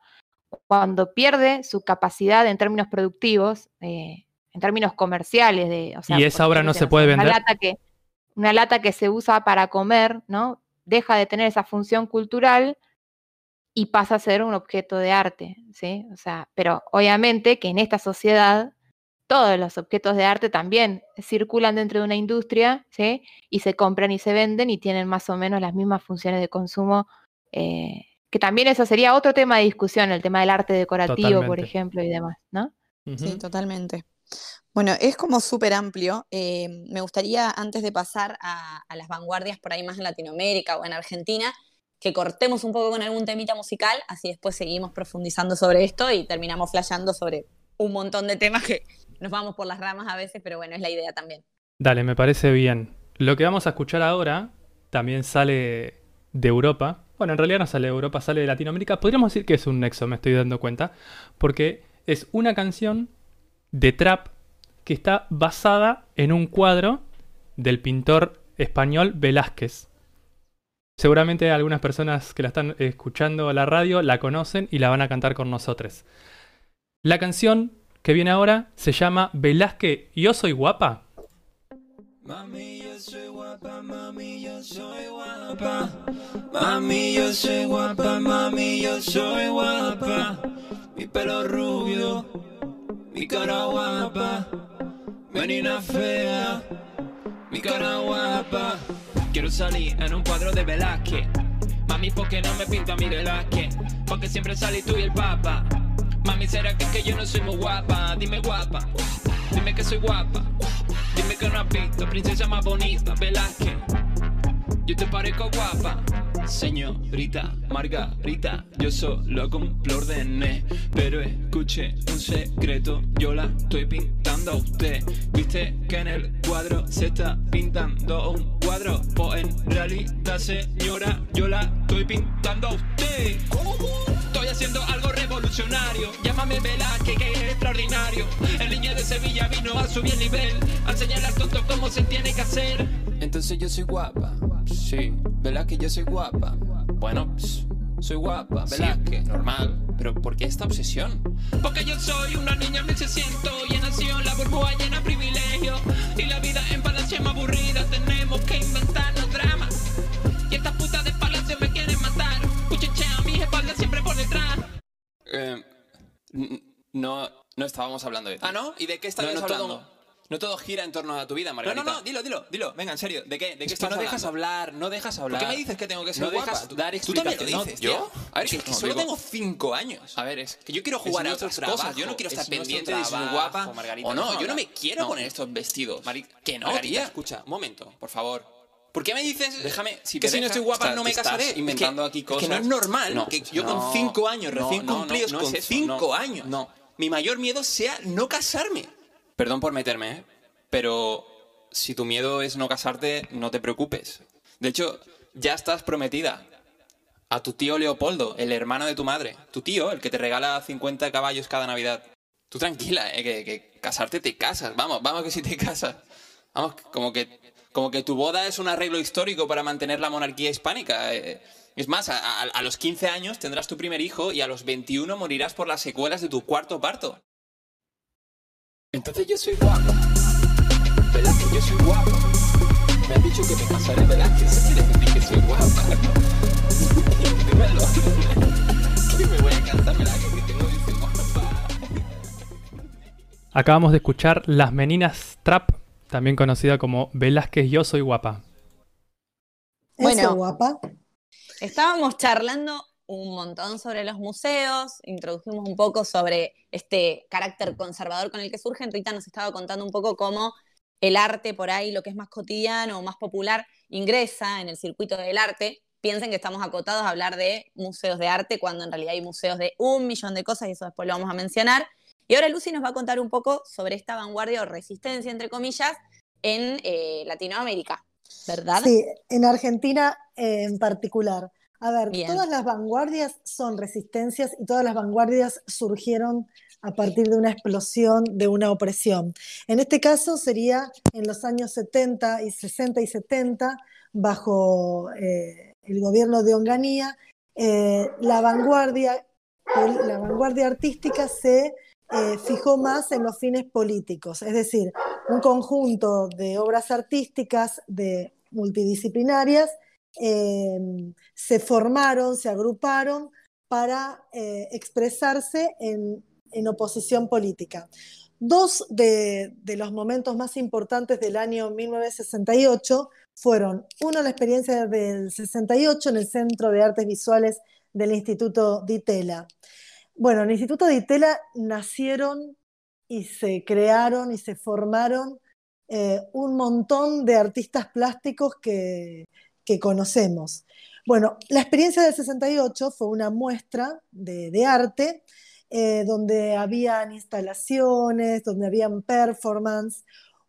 cuando pierde su capacidad en términos productivos, eh, en términos comerciales, de, o sea, Y esa obra no se puede sé, una vender. lata que una lata que se usa para comer, ¿no? Deja de tener esa función cultural y pasa a ser un objeto de arte, ¿sí? O sea, pero obviamente que en esta sociedad todos los objetos de arte también circulan dentro de una industria, ¿sí? Y se compran y se venden y tienen más o menos las mismas funciones de consumo, eh, que también eso sería otro tema de discusión, el tema del arte decorativo, por ejemplo, y demás, ¿no? Sí, totalmente. Bueno, es como súper amplio. Eh, me gustaría, antes de pasar a, a las vanguardias por ahí más en Latinoamérica o en Argentina, que cortemos un poco con algún temita musical, así después seguimos profundizando sobre esto y terminamos flasheando sobre un montón de temas que nos vamos por las ramas a veces, pero bueno, es la idea también. Dale, me parece bien. Lo que vamos a escuchar ahora también sale de Europa. Bueno, en realidad no sale de Europa, sale de Latinoamérica. Podríamos decir que es un nexo, me estoy dando cuenta, porque es una canción de trap que está basada en un cuadro del pintor español Velázquez. Seguramente algunas personas que la están escuchando a la radio la conocen y la van a cantar con nosotros. La canción que viene ahora se llama Velázquez, yo soy guapa. Mami, yo soy guapa, mami, yo soy guapa. Mami, yo soy guapa, mami, yo soy guapa. Mi pelo rubio, mi cara guapa. Menina fea, mi cara guapa. Quiero salir en un cuadro de Velázquez. Mami, ¿por qué no me pinta mi Velázquez? Porque siempre salí tú y el papa. Mami, ¿será que, es que yo no soy muy guapa? Dime guapa. Dime que soy guapa. Dime que no has visto, princesa más bonita, Velázquez. Yo te parezco guapa. Señorita Margarita, yo solo cumplo órdenes, pero escuche un secreto, yo la estoy pintando a usted. Viste que en el cuadro se está pintando un cuadro, pues en realidad señora, yo la estoy pintando a usted. Estoy haciendo algo revolucionario, llámame Velázquez que es extraordinario. El niño de Sevilla vino a subir el nivel, a enseñarle al tonto cómo se tiene que hacer. Entonces yo soy guapa, sí, Velázquez yo soy guapa. Bueno, pss, soy guapa, Velázquez, normal. Pero ¿por qué esta obsesión? Porque yo soy una niña 1600 y en la burbuja llena de privilegio. Y la vida en palacio es más aburrida, tenemos que inventarnos dramas. Y estas putas de palacio me quieren matar. Cuchichean mis espaldas siempre por detrás. Eh, no, no estábamos hablando de ti. Ah, ¿no? ¿Y de qué no, no hablando? Todo, no todo gira en torno a tu vida, No, Margarita. no, no, dilo, dilo, dilo. Venga, en serio. ¿De qué, de qué Es que estás no dejas hablar, no dejas hablar. ¿Por qué me dices que tengo que ser no guapa? dejas dar Tú también lo dices, No, tío. ¿yo? A ver, que, que No, solo digo- tengo cinco años. A ver, es Que yo quiero jugar a otras cosas. Yo no quiero es estar pendiente de si guapa Margarita, o no. déjame Yo no me quiero No. poner estos vestidos. Mari- que no, Margarita, tía. escucha, un momento, por favor. ¿Por qué me dices Déjame, si que si no estoy guapa está- no me casaré? Es que- inventando aquí es Que no cosas. es normal No, que yo no, con cinco años, no, recién no, no, cumplidos, no es con cinco no, años, no. mi mayor miedo sea no casarme. Perdón por meterme, ¿eh? pero si tu miedo es no casarte, no te preocupes. De hecho, ya estás prometida a tu tío Leopoldo, el hermano de tu madre. Tu tío, el que te regala 50 caballos cada Navidad. Tú tranquila, ¿eh? que, casarte te casas. Vamos, vamos que si te casas. Vamos, como que, como que tu boda es un arreglo histórico para mantener la monarquía hispánica. eh. Es más, a los 15 años tendrás tu primer hijo y a los 21 morirás por las secuelas de tu cuarto parto. Entonces yo soy guapo. Velázquez, yo soy guapo. Me han dicho que me casaré, Velázquez. ¿Qué quiere decir que soy guapa? Dímelo. Que me voy a casar, Velázquez, que tengo que ser guapa. Acabamos de escuchar Las Meninas Trap, también conocida como Velázquez Yo Soy Guapa. Bueno. Eso, guapa. Estábamos charlando un montón sobre los museos, introdujimos un poco sobre este carácter conservador con el que surgen. Rita nos estaba contando un poco cómo el arte por ahí, lo que es más cotidiano o más popular, ingresa en el circuito del arte. Piensen que estamos acotados a hablar de museos de arte cuando en realidad hay museos de un millón de cosas y eso después lo vamos a mencionar. Y ahora Lucy nos va a contar un poco sobre esta vanguardia o resistencia, entre comillas, en eh, Latinoamérica, ¿verdad? Sí, en Argentina en particular. A ver, Bien. todas las vanguardias son resistencias y todas las vanguardias surgieron a partir de una explosión, de una opresión. En este caso sería en los años 70 y 60 y 70, bajo eh, el gobierno de Onganía, eh, la vanguardia, la vanguardia artística se eh, fijó más en los fines políticos, es decir, un conjunto de obras artísticas de multidisciplinarias eh, se formaron, se agruparon para eh, expresarse en, en, oposición política. Dos de, de, los momentos más importantes del año 1968 fueron, uno, la experiencia del 68 en el Centro de Artes Visuales del Instituto Di Tella. Bueno, en el Instituto Di Tella nacieron y se crearon y se formaron eh, un montón de artistas plásticos que, que, conocemos. Bueno, la experiencia del 68 fue una muestra de, arte eh, donde habían instalaciones, donde habían performance.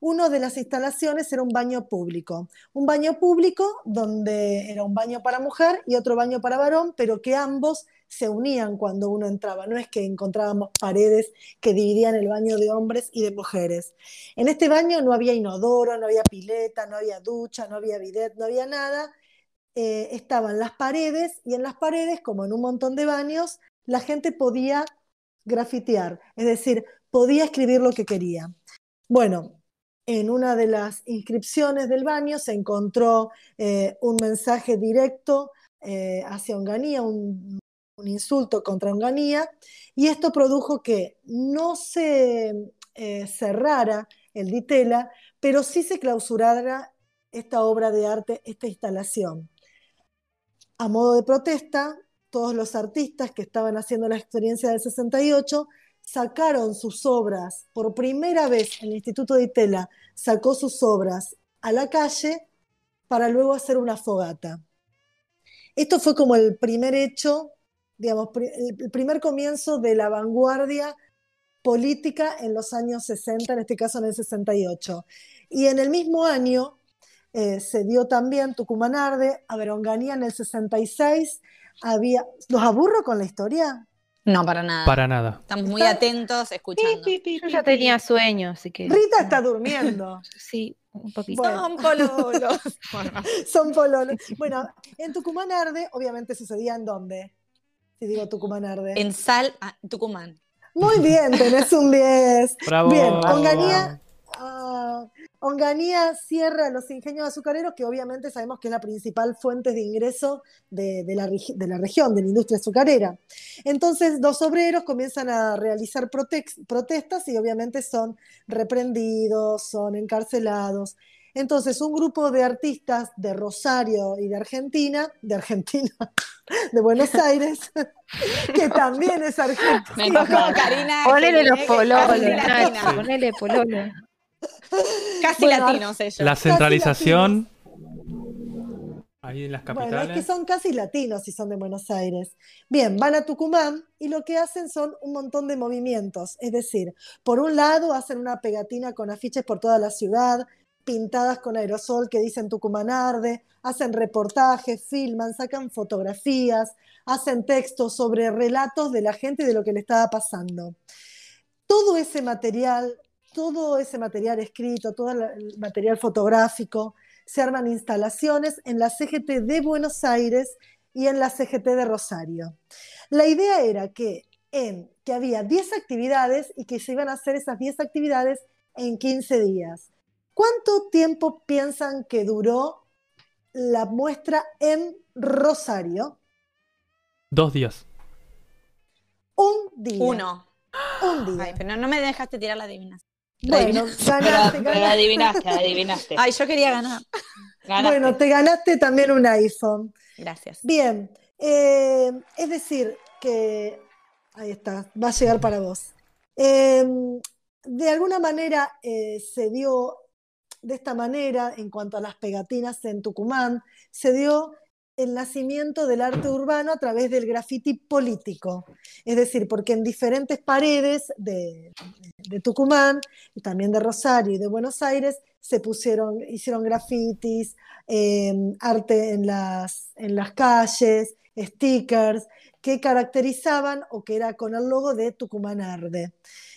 Una de las instalaciones era un baño público, un baño público donde era un baño para mujer y otro baño para varón, pero que ambos se unían cuando uno entraba, no es que encontrábamos paredes que dividían el baño de hombres y de mujeres. En este baño no había inodoro, no había pileta, no había ducha, no había bidet, no había nada. Eh, estaban las paredes y en las paredes, como en un montón de baños, la gente podía grafitear, es decir, podía escribir lo que quería. Bueno, en una de las inscripciones del baño se encontró eh, un mensaje directo eh, hacia Onganía, un, insulto contra Onganía, y esto produjo que no se eh, cerrara el Ditela, pero sí se clausurara esta obra de arte, esta instalación. A modo de protesta, todos los artistas que estaban haciendo la experiencia del 68 sacaron sus obras, por primera vez el Instituto de Itela sacó sus obras a la calle para luego hacer una fogata. Esto fue como el primer hecho, digamos, el primer comienzo de la vanguardia política en los años 60, en este caso en el 68. Y en el mismo año eh, se dio también Tucumán Arde, a ver, Onganía en el 66, había... ¿Los aburro con la historia? No, para nada. Para nada. Estamos muy Está- atentos escuchando. Yo ya tenía sueño, así que. Rita está durmiendo. Sí, un poquito. Bueno. Son pololos. Bueno, Son pololos. Bueno, en Tucumán Arde, obviamente sucedía en dónde. Si digo Tucumán Arde. en Sal, ah, Tucumán. Muy bien, tenés un 10. Bravo. Bien, Onganía, ah, Onganía cierra los ingenios azucareros, que obviamente sabemos que es la principal fuente de ingreso de, de la, de la región, de la industria azucarera. Entonces, los obreros comienzan a realizar protex- protestas y obviamente son reprendidos, son encarcelados. Entonces, un grupo de artistas de Rosario y de Argentina, de Argentina, de Buenos Aires, que también es Me argentina. encantó, Karina. Ponele los pololos, ponele pololo. Casi Bueno, latinos ellos. La centralización. Ahí en las Bueno, es que capitales. son casi latinos si son de Buenos Aires. Bien, van a Tucumán y lo que hacen son un montón de movimientos. Es decir, por un lado hacen una pegatina con afiches por toda la ciudad, pintadas con aerosol que dicen Tucumán arde, hacen reportajes, filman, sacan fotografías, hacen textos sobre relatos de la gente y de lo que le estaba pasando. Todo ese material, todo ese material escrito, todo el material fotográfico, se arman instalaciones en la CGT de Buenos Aires y en la CGT de Rosario. La idea era que, en, que había 10 actividades y que se iban a hacer esas 10 actividades en 15 días. ¿Cuánto tiempo piensan que duró la muestra en Rosario? Dos días. Un día. Uno. Un día. Ay, pero no me dejaste tirar la adivinación. Bueno, ganaste, pero ganaste. adivinaste, adivinaste. Ay, yo quería ganar. Ganaste. Bueno, te ganaste también un iPhone. Gracias. Bien, eh, es decir, que ahí está, va a llegar para vos. Eh, de alguna manera eh, se dio de esta manera, en cuanto a las pegatinas en Tucumán, se dio el nacimiento del arte urbano a través del graffiti político. Es decir, porque en diferentes paredes de, de Tucumán, y también de Rosario y de Buenos Aires, se pusieron, hicieron grafitis, eh, arte en las, en las calles, stickers, que caracterizaban o que era con el logo de Tucumán Arde.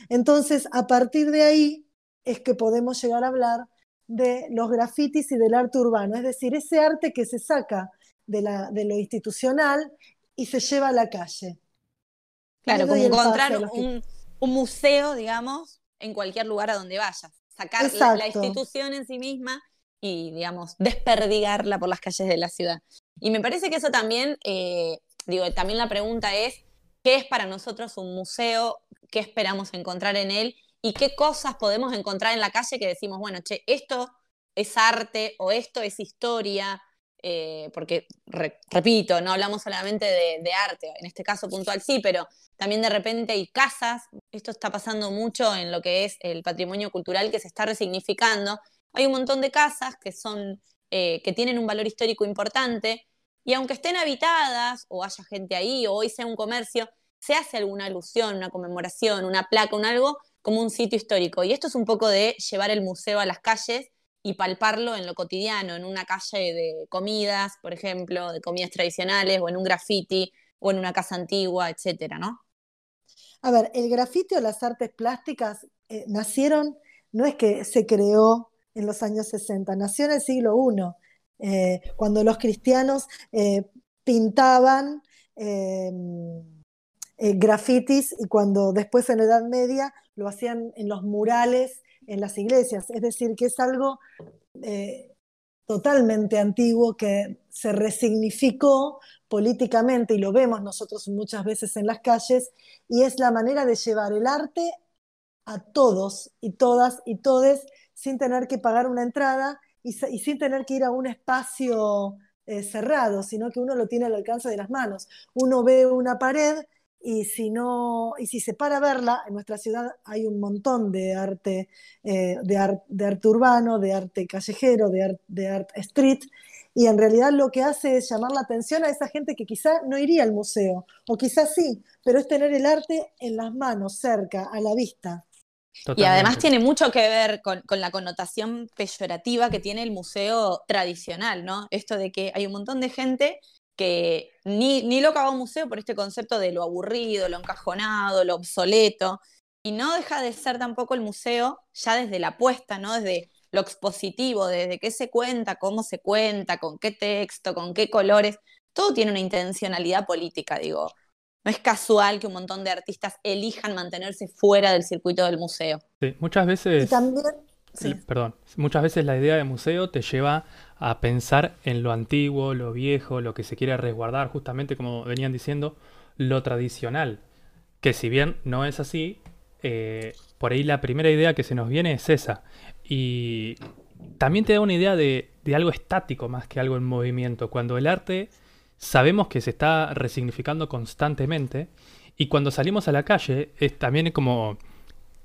Entonces, a partir de ahí es que podemos llegar a hablar de los grafitis y del arte urbano, es decir, ese arte que se saca de, la, de lo institucional y se lleva a la calle. Claro, como encontrar un, un museo, digamos, en cualquier lugar a donde vayas. Sacar la, la institución en sí misma y, digamos, desperdigarla por las calles de la ciudad. Y me parece que eso también, eh, digo, también la pregunta es, ¿qué es para nosotros un museo? ¿Qué esperamos encontrar en él? ¿Y qué cosas podemos encontrar en la calle que decimos, bueno, che, esto es arte o esto es historia? Eh, porque, re- repito, no hablamos solamente de, de arte, en este caso puntual sí, pero también de repente hay casas, esto está pasando mucho en lo que es el patrimonio cultural que se está resignificando. Hay un montón de casas que son, eh, que tienen un valor histórico importante, y aunque estén habitadas, o haya gente ahí, o hoy sea un comercio, se hace alguna alusión, una conmemoración, una placa, un algo, como un sitio histórico. Y esto es un poco de llevar el museo a las calles y palparlo en lo cotidiano, en una calle de comidas, por ejemplo, de comidas tradicionales, o en un graffiti, o en una casa antigua, etcétera, ¿no? A ver, el grafiti o las artes plásticas eh, nacieron, no es que se creó en los años 60, nació en el siglo I, eh, cuando los cristianos eh, pintaban grafitis y cuando después en la Edad Media lo hacían en los murales en las iglesias. Es decir, que es algo eh, totalmente antiguo que se resignificó políticamente y lo vemos nosotros muchas veces en las calles y es la manera de llevar el arte a todos y todas y todes sin tener que pagar una entrada y, sin tener que ir a un espacio eh, cerrado, sino que uno lo tiene al alcance de las manos. Uno ve una pared y si no, y si se para a verla, en nuestra ciudad hay un montón de arte, eh, de, ar- de arte urbano, de arte callejero, de, ar- de art street, y en realidad lo que hace es llamar la atención a esa gente que quizá no iría al museo, o quizás sí, pero es tener el arte en las manos, cerca, a la vista. Y además tiene mucho que ver con, con la connotación peyorativa que tiene el museo tradicional, ¿no? Esto de que hay un montón de gente que ni, ni loca va a un museo por este concepto de lo aburrido, lo encajonado, lo obsoleto, y no deja de ser tampoco el museo ya desde la apuesta, ¿no? Desde lo expositivo, desde qué se cuenta, cómo se cuenta, con qué texto, con qué colores, todo tiene una intencionalidad política, digo. No es casual que un montón de artistas elijan mantenerse fuera del circuito del museo. Sí, muchas Y veces, también, sí. perdón, muchas veces la idea de museo te lleva a pensar en lo antiguo, lo viejo, lo que se quiere resguardar, justamente como venían diciendo, lo tradicional. Que si bien no es así, eh, por ahí la primera idea que se nos viene es esa. Y también te da una idea de, de algo estático más que algo en movimiento. Cuando el arte sabemos que se está resignificando constantemente y cuando salimos a la calle es también como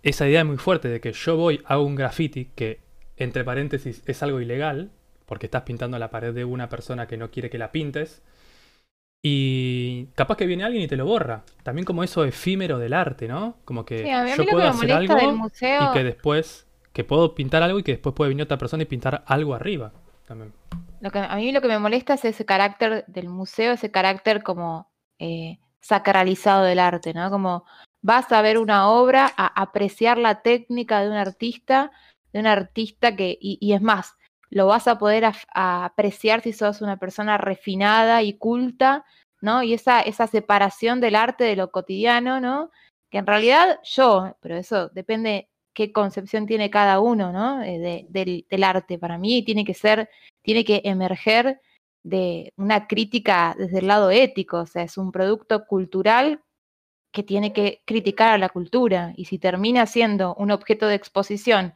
esa idea muy fuerte de que yo voy a un graffiti que entre paréntesis es algo ilegal porque estás pintando la pared de una persona que no quiere que la pintes y capaz que viene alguien y te lo borra. También como eso efímero del arte, ¿no? Como que Sí, a mí, a yo que puedo hacer del algo museo, y que después que puedo pintar algo y que después puede venir otra persona y pintar algo arriba también. lo que a mí lo que me molesta es ese carácter del museo, ese carácter como eh, sacralizado del arte, ¿no? Como vas a ver una obra, a apreciar la técnica de un artista, de un artista que, y, es más, lo vas a poder a apreciar si sos una persona refinada y culta, ¿no? Y esa, esa separación del arte de lo cotidiano, ¿no? Que en realidad yo, pero eso depende qué concepción tiene cada uno, ¿no? Eh, de- del, del arte. Para mí tiene que ser, tiene que emerger de una crítica desde el lado ético, o sea, es un producto cultural que tiene que criticar a la cultura y si termina siendo un objeto de exposición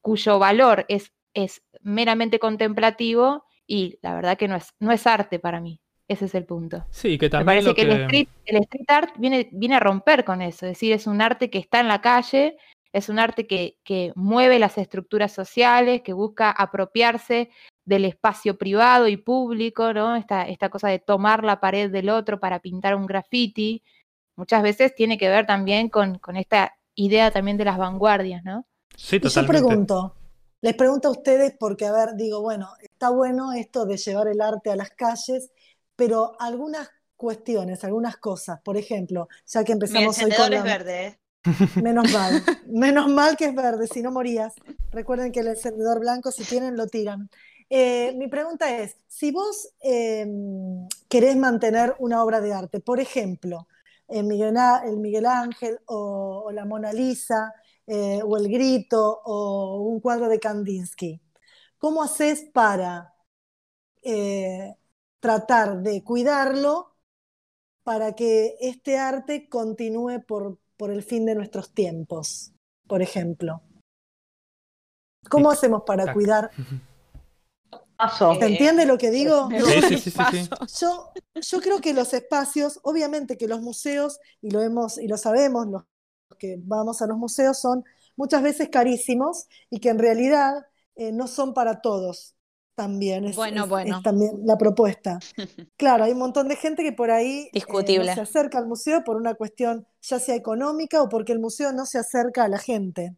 cuyo valor es, es meramente contemplativo y la verdad que no es, no es arte para mí. Ese es el punto. Sí, que Me también parece lo que, que... el, street, el street art viene, viene a romper con eso, es decir, es un arte que está en la calle, es un arte que, que mueve las estructuras sociales, que busca apropiarse del espacio privado y público, ¿no? Esta, esta cosa de tomar la pared del otro para pintar un graffiti, muchas veces tiene que ver también con, con esta idea también de las vanguardias, ¿no? Sí, Y yo totalmente. pregunto, les pregunto a ustedes porque, a ver, digo, bueno, está bueno esto de llevar el arte a las calles, pero algunas cuestiones, algunas cosas, por ejemplo, ya que Mi empezamos hoy con es la- verde, ¿eh? Menos mal, menos mal que es verde, si no morías. Recuerden que el encendedor blanco, si tienen, lo tiran. Eh, mi pregunta es, si vos eh, querés mantener una obra de arte, por ejemplo, el Miguel, el Miguel Ángel o, o la Mona Lisa eh, o el Grito o un cuadro de Kandinsky, ¿cómo haces para eh, tratar de cuidarlo para que este arte continúe por, por el fin de nuestros tiempos, por ejemplo. ¿Cómo hacemos para cuidar? Paso. ¿Se entiende lo que digo? Me Sí, voy sí, sí, sí, sí. paso. Yo, yo creo que los espacios, obviamente que los museos, y lo hemos, y lo sabemos, los que vamos a los museos son muchas veces carísimos y que en realidad eh, no son para todos también. Es, Bueno, es- bueno. es también la propuesta. Claro, hay un montón de gente que por ahí eh, no se acerca al museo por una cuestión ya sea económica o porque el museo no se acerca a la gente.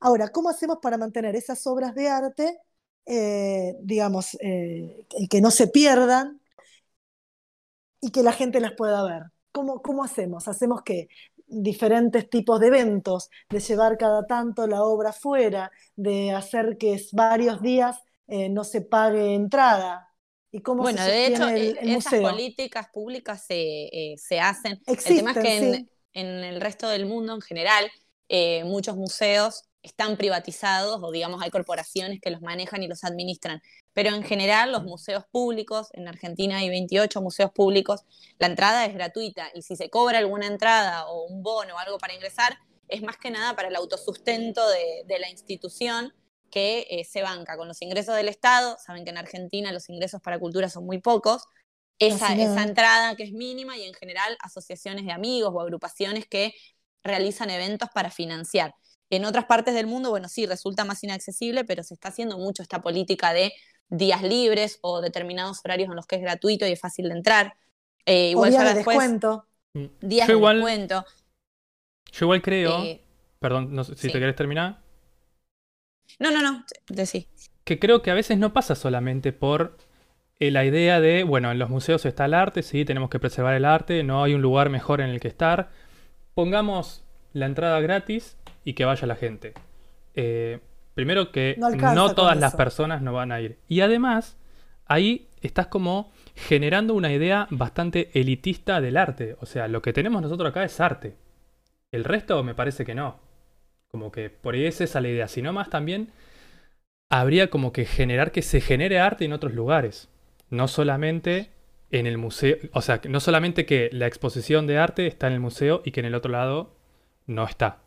Ahora, ¿cómo hacemos para mantener esas obras de arte, eh, digamos, eh, que- no se pierdan y que la gente las pueda ver? ¿Cómo, cómo hacemos? ¿Hacemos que diferentes tipos de eventos, de llevar cada tanto la obra fuera, de hacer que varios días eh, no se pague entrada? ¿Y cómo Bueno, se de hecho, el, e- el esas museo? políticas públicas se, se hacen. el tema es Existen, que en, el resto del mundo, en general, eh, muchos museos están privatizados o, digamos, hay corporaciones que los manejan y los administran. Pero en general, los museos públicos, en Argentina hay 28 museos públicos, la entrada es gratuita y si se cobra alguna entrada o un bono o algo para ingresar, es más que nada para el autosustento de, de la institución que eh, se banca con los ingresos del Estado. Saben que en Argentina los ingresos para cultura son muy pocos, esa, esa entrada que es mínima y en general asociaciones de amigos o agrupaciones que realizan eventos para financiar. En otras partes del mundo, bueno, sí, resulta más inaccesible, pero se está haciendo mucho esta política de días libres o determinados horarios en los que es gratuito y es fácil de entrar. Eh, O igual día ya de después, descuento. Mm. días yo de igual, descuento. yo igual creo, Eh, perdón, no sé si sí. te querés terminar, no, no, no, decí. que creo que a veces no pasa solamente por eh, la idea de, bueno, en los museos está el arte, sí, tenemos que preservar el arte, no hay un lugar mejor en el que estar. Pongamos la entrada gratis y que vaya la gente. Eh, primero que No no todas las personas no van a ir. Y además, ahí estás como generando una idea bastante elitista del arte. O sea, lo que tenemos nosotros acá es arte. El resto me parece que no. Como que por ahí es esa la idea. Sino más también habría como que generar que se genere arte en otros lugares. No solamente en el museo. O sea, que no solamente que la exposición de arte está en el museo y que en el otro lado no está.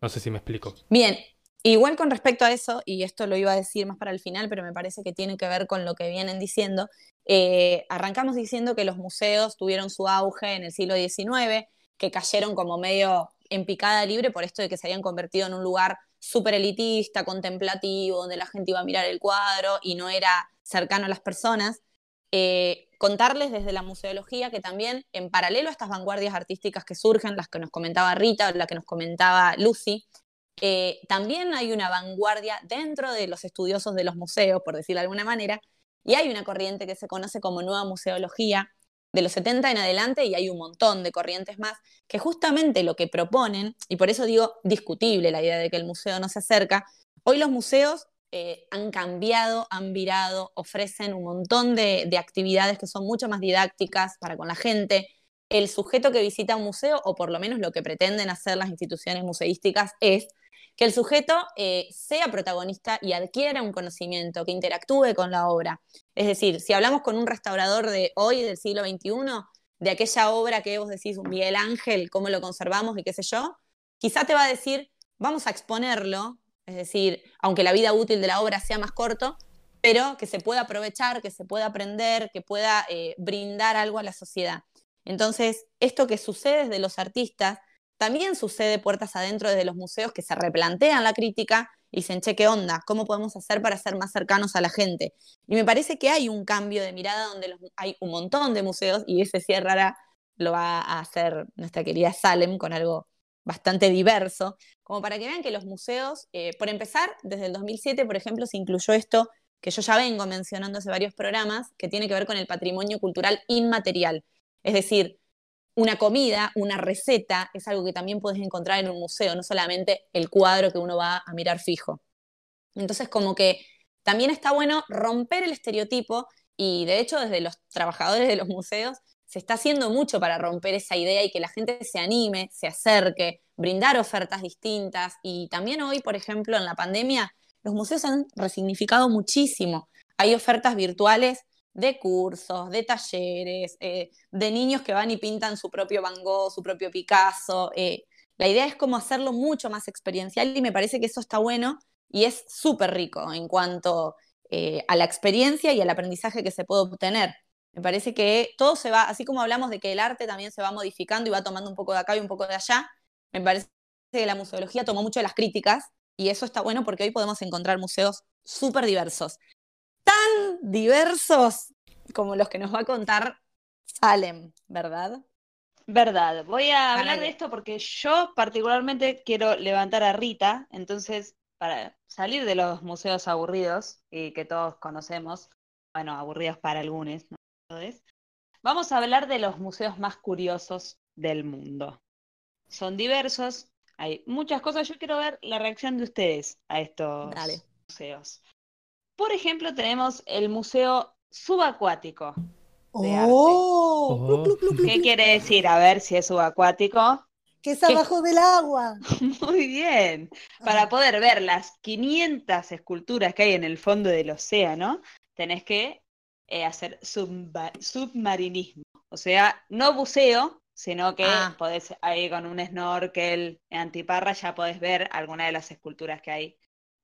No sé si me explico. Bien, igual con respecto a eso, y esto lo iba a decir más para el final, pero me parece que tiene que ver con lo que vienen diciendo, eh, arrancamos diciendo que los museos tuvieron su auge en el siglo XIX, que cayeron como medio en picada libre por esto de que se habían convertido en un lugar súper elitista, contemplativo, donde la gente iba a mirar el cuadro y no era cercano a las personas. Eh, contarles desde la museología que también en paralelo a estas vanguardias artísticas que surgen, las que nos comentaba Rita, la que nos comentaba Lucy, eh, también hay una vanguardia dentro de los estudiosos de los museos, por decirlo de alguna manera, y hay una corriente que se conoce como nueva museología de los 70 en adelante, y hay un montón de corrientes más, que justamente lo que proponen, y por eso digo discutible la idea de que el museo no se acerca, hoy los museos eh, han cambiado, han virado, ofrecen un montón de, de actividades que son mucho más didácticas para con la gente. El sujeto que visita un museo, o por lo menos lo que pretenden hacer las instituciones museísticas, es que el sujeto eh, sea protagonista y adquiera un conocimiento, que interactúe con la obra. Es decir, si hablamos con un restaurador de hoy, del siglo XXI, de aquella obra que vos decís, un Miguel Ángel, cómo lo conservamos y qué sé yo, quizá te va a decir, vamos a exponerlo, es decir, aunque la vida útil de la obra sea más corto, pero que se pueda aprovechar, que se pueda aprender, que pueda eh, brindar algo a la sociedad. Entonces, esto que sucede desde los artistas, también sucede puertas adentro desde los museos que se replantean la crítica y dicen, che, ¿qué onda? ¿Cómo podemos hacer para ser más cercanos a la gente? Y me parece que hay un cambio de mirada donde hay un montón de museos y ese cierre lo va a hacer nuestra querida Salem con algo bastante diverso, como para que vean que los museos, eh, por empezar, desde el 2007, por ejemplo, se incluyó esto que yo ya vengo mencionando hace varios programas, que tiene que ver con el patrimonio cultural inmaterial. Es decir, una comida, una receta, es algo que también puedes encontrar en un museo, no solamente el cuadro que uno va a mirar fijo. Entonces, como que también está bueno romper el estereotipo y de hecho desde los trabajadores de los museos se está haciendo mucho para romper esa idea y que la gente se anime, se acerque, brindar ofertas distintas. Y también hoy, por ejemplo, en la pandemia, los museos han resignificado muchísimo. Hay ofertas virtuales de cursos, de talleres, eh, de niños que van y pintan su propio Van Gogh, su propio Picasso. eh, la idea es como hacerlo mucho más experiencial y me parece que eso está bueno y es súper rico en cuanto eh, a la experiencia y al aprendizaje que se puede obtener. Me parece que todo se va, así como hablamos de que el arte también se va modificando y va tomando un poco de acá y un poco de allá, me parece que la museología tomó mucho de las críticas y eso está bueno porque hoy podemos encontrar museos súper diversos. Tan diversos como los que nos va a contar Salem, ¿verdad? Verdad, voy a hablar de esto porque yo particularmente quiero levantar a Rita, entonces para salir de los museos aburridos y que todos conocemos, bueno, aburridos para algunos, no vamos a hablar de los museos más curiosos del mundo. Son diversos, hay muchas cosas, yo quiero ver la reacción de ustedes a estos Dale. museos. Por ejemplo, tenemos el Museo Subacuático. de arte. ¡Oh! ¿Qué quiere decir? A ver si es subacuático. Que es abajo del agua. Muy bien. Para poder ver las 500 esculturas que hay en el fondo del océano, tenés que eh, hacer subma- submarinismo. O sea, no buceo, sino que Ah. podés ahí con un snorkel antiparra ya podés ver alguna de las esculturas que hay.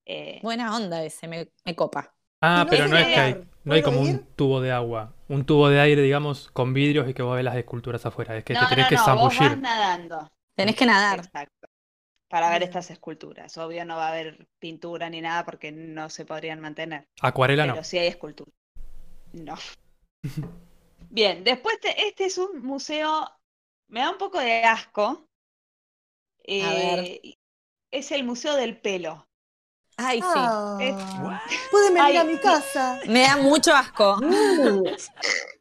eh, Buena onda ese, me, me copa. Ah, no pero no es que hay, no hay ¿Puedo como ir? un tubo de agua. Un tubo de aire, digamos, con vidrios y que vos ves las esculturas afuera. Es que no, te tenés no, que no, vos vas zambullir. nadando. Tenés que nadar. Exacto. Para ver Bien. estas esculturas. Obvio no va a haber pintura ni nada porque no se podrían mantener. Acuarela no. Pero sí hay escultura. No. Bien, después te- este es un museo, me da un poco de asco. ver. Eh, es el Museo del Pelo. Ay, sí. Ah, Pueden venir Ay, a mi casa. Me da mucho asco.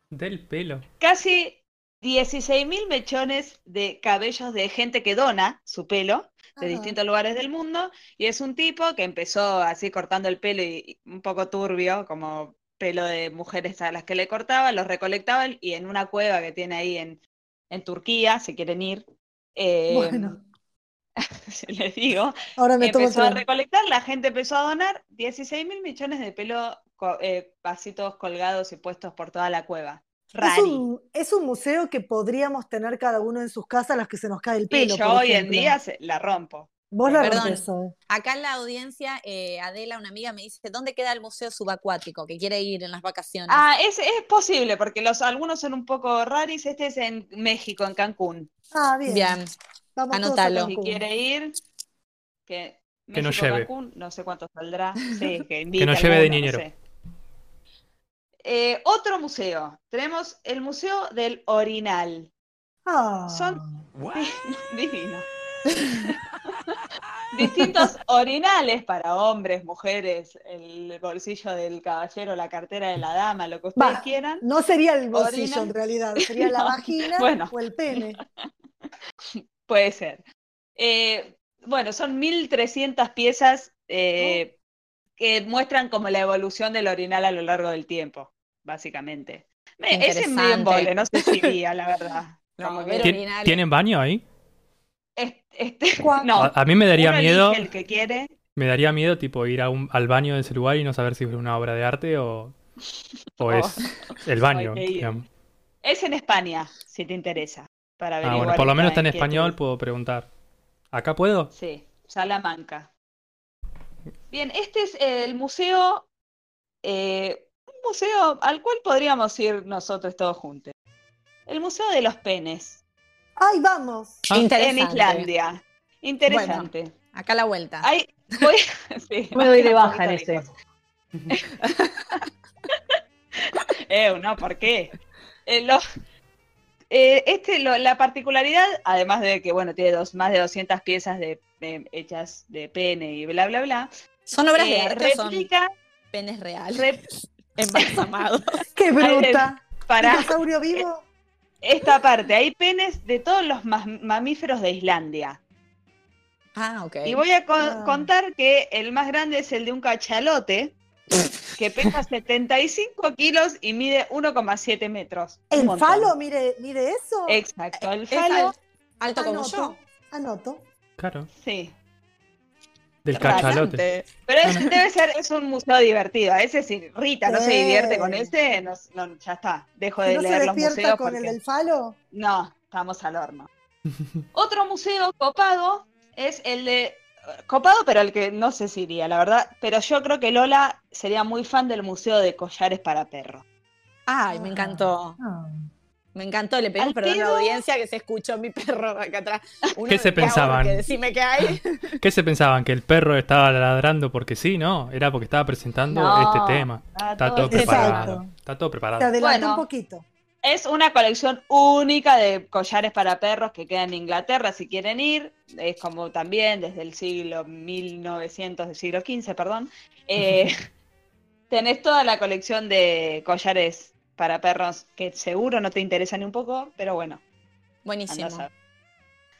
Del pelo. Casi 16 mil mechones de cabellos de gente que dona su pelo de Ajá. distintos lugares del mundo. Y es un tipo que empezó así cortando el pelo y, y un poco turbio, como pelo de mujeres a las que le cortaba, los recolectaba y en una cueva que tiene ahí en, en Turquía, si quieren ir, eh, Bueno, les digo, ahora me empezó a recolectar, la gente empezó a donar 16 mil millones de pelo, eh, vasitos colgados y puestos por toda la cueva. Es un, es un museo que podríamos tener cada uno en sus casas las que se nos cae el Y pelo. yo por hoy en día se- la rompo. Vos la Perdón. rompes. Acá en la audiencia, eh, Adela, una amiga, me dice, ¿dónde queda el museo subacuático? Que quiere ir en las vacaciones. Ah, es, es posible, porque los algunos son un poco raris. Este es en México, en Cancún. Ah, bien. Bien. Vamos anótalo. Si quiere ir, que Que no México, lleve. Cancún, no sé cuánto saldrá. Sí, que invite no a lleve de no niñero. sé. Eh, otro museo. Tenemos el Museo del Orinal. Ah, Son- Divino. Distintos orinales para hombres, mujeres, el bolsillo del caballero, la cartera de la dama, lo que ustedes quieran. no sería el bolsillo Orina. en realidad, sería la vagina bueno. o el pene. Puede ser. Eh, bueno, son 1300 piezas eh, que muestran como la evolución del orinal a lo largo del tiempo, básicamente. Ese es medio embole, no sé si iría, la verdad. No, Como ver que- ¿Tien- orinales. ¿Tienen baño ahí? Es- este- no, A, a mí me daría miedo, el que quiere. me daría miedo tipo ir a un- al baño de ese lugar y no saber si es una obra de arte o, o es el baño. Es en España, si te interesa, para Ah, bueno, por lo menos está en español, puedo preguntar. ¿Acá puedo? Sí, Salamanca. Bien, este es el museo, eh, un museo al cual podríamos ir nosotros todos juntos. El Museo de los Penes, ¡Ay, vamos! Ah. en Interesante. Islandia. Interesante. Acá a la vuelta. Hay- voy- sí, Me doy de baja en ese. Eh, no, ¿por qué? Eh, lo- eh, este, lo- la particularidad, además de que, bueno, tiene dos, más de 200 piezas de, de- hechas de pene y bla, bla, bla, ¿Son obras de eh, arte o son replica penes reales? rep- Embalsamados. ¡Qué bruta! para ¿Dinosaurio vivo? Esta parte. Hay penes de todos los ma- mamíferos de Islandia. ah, ok. Y voy a co- Ah. contar que el más grande es el de un cachalote, que pesa 75 kilos y mide 1,7 metros. ¿El falo mide, mide eso? Exacto, el Es falo, al- alto como Anoto, yo. Anoto. Claro, sí. Del cachalote. Pero es- debe ser, es un museo divertido. A ese si Rita no se divierte con ese, no, no, ya está. Dejo ¿Que de ¿No se leer los despierta museos con el porque... del falo? No, estamos al horno. Otro museo copado es el de. Copado, pero el que no sé si iría, la verdad. Pero yo creo que Lola sería muy fan del Museo de Collares para Perros. Ay, me encantó. Ah. Me encantó. Le pedimos perdón a la audiencia que se escuchó mi perro acá atrás. Uno ¿Qué se pensaban? Decime qué hay. ¿Qué se pensaban? ¿Que el perro estaba ladrando porque sí? No, era porque estaba presentando No, este tema. está Está todo todo preparado. Exacto. Está todo Te preparado. adelantó Bueno. un poquito. Es una colección única de collares para perros que queda en Inglaterra si quieren ir. Es como también desde el siglo 1900, del siglo XV, perdón. Eh, tenés toda la colección de collares para perros que seguro no te interesan ni un poco, pero bueno, Buenísimo.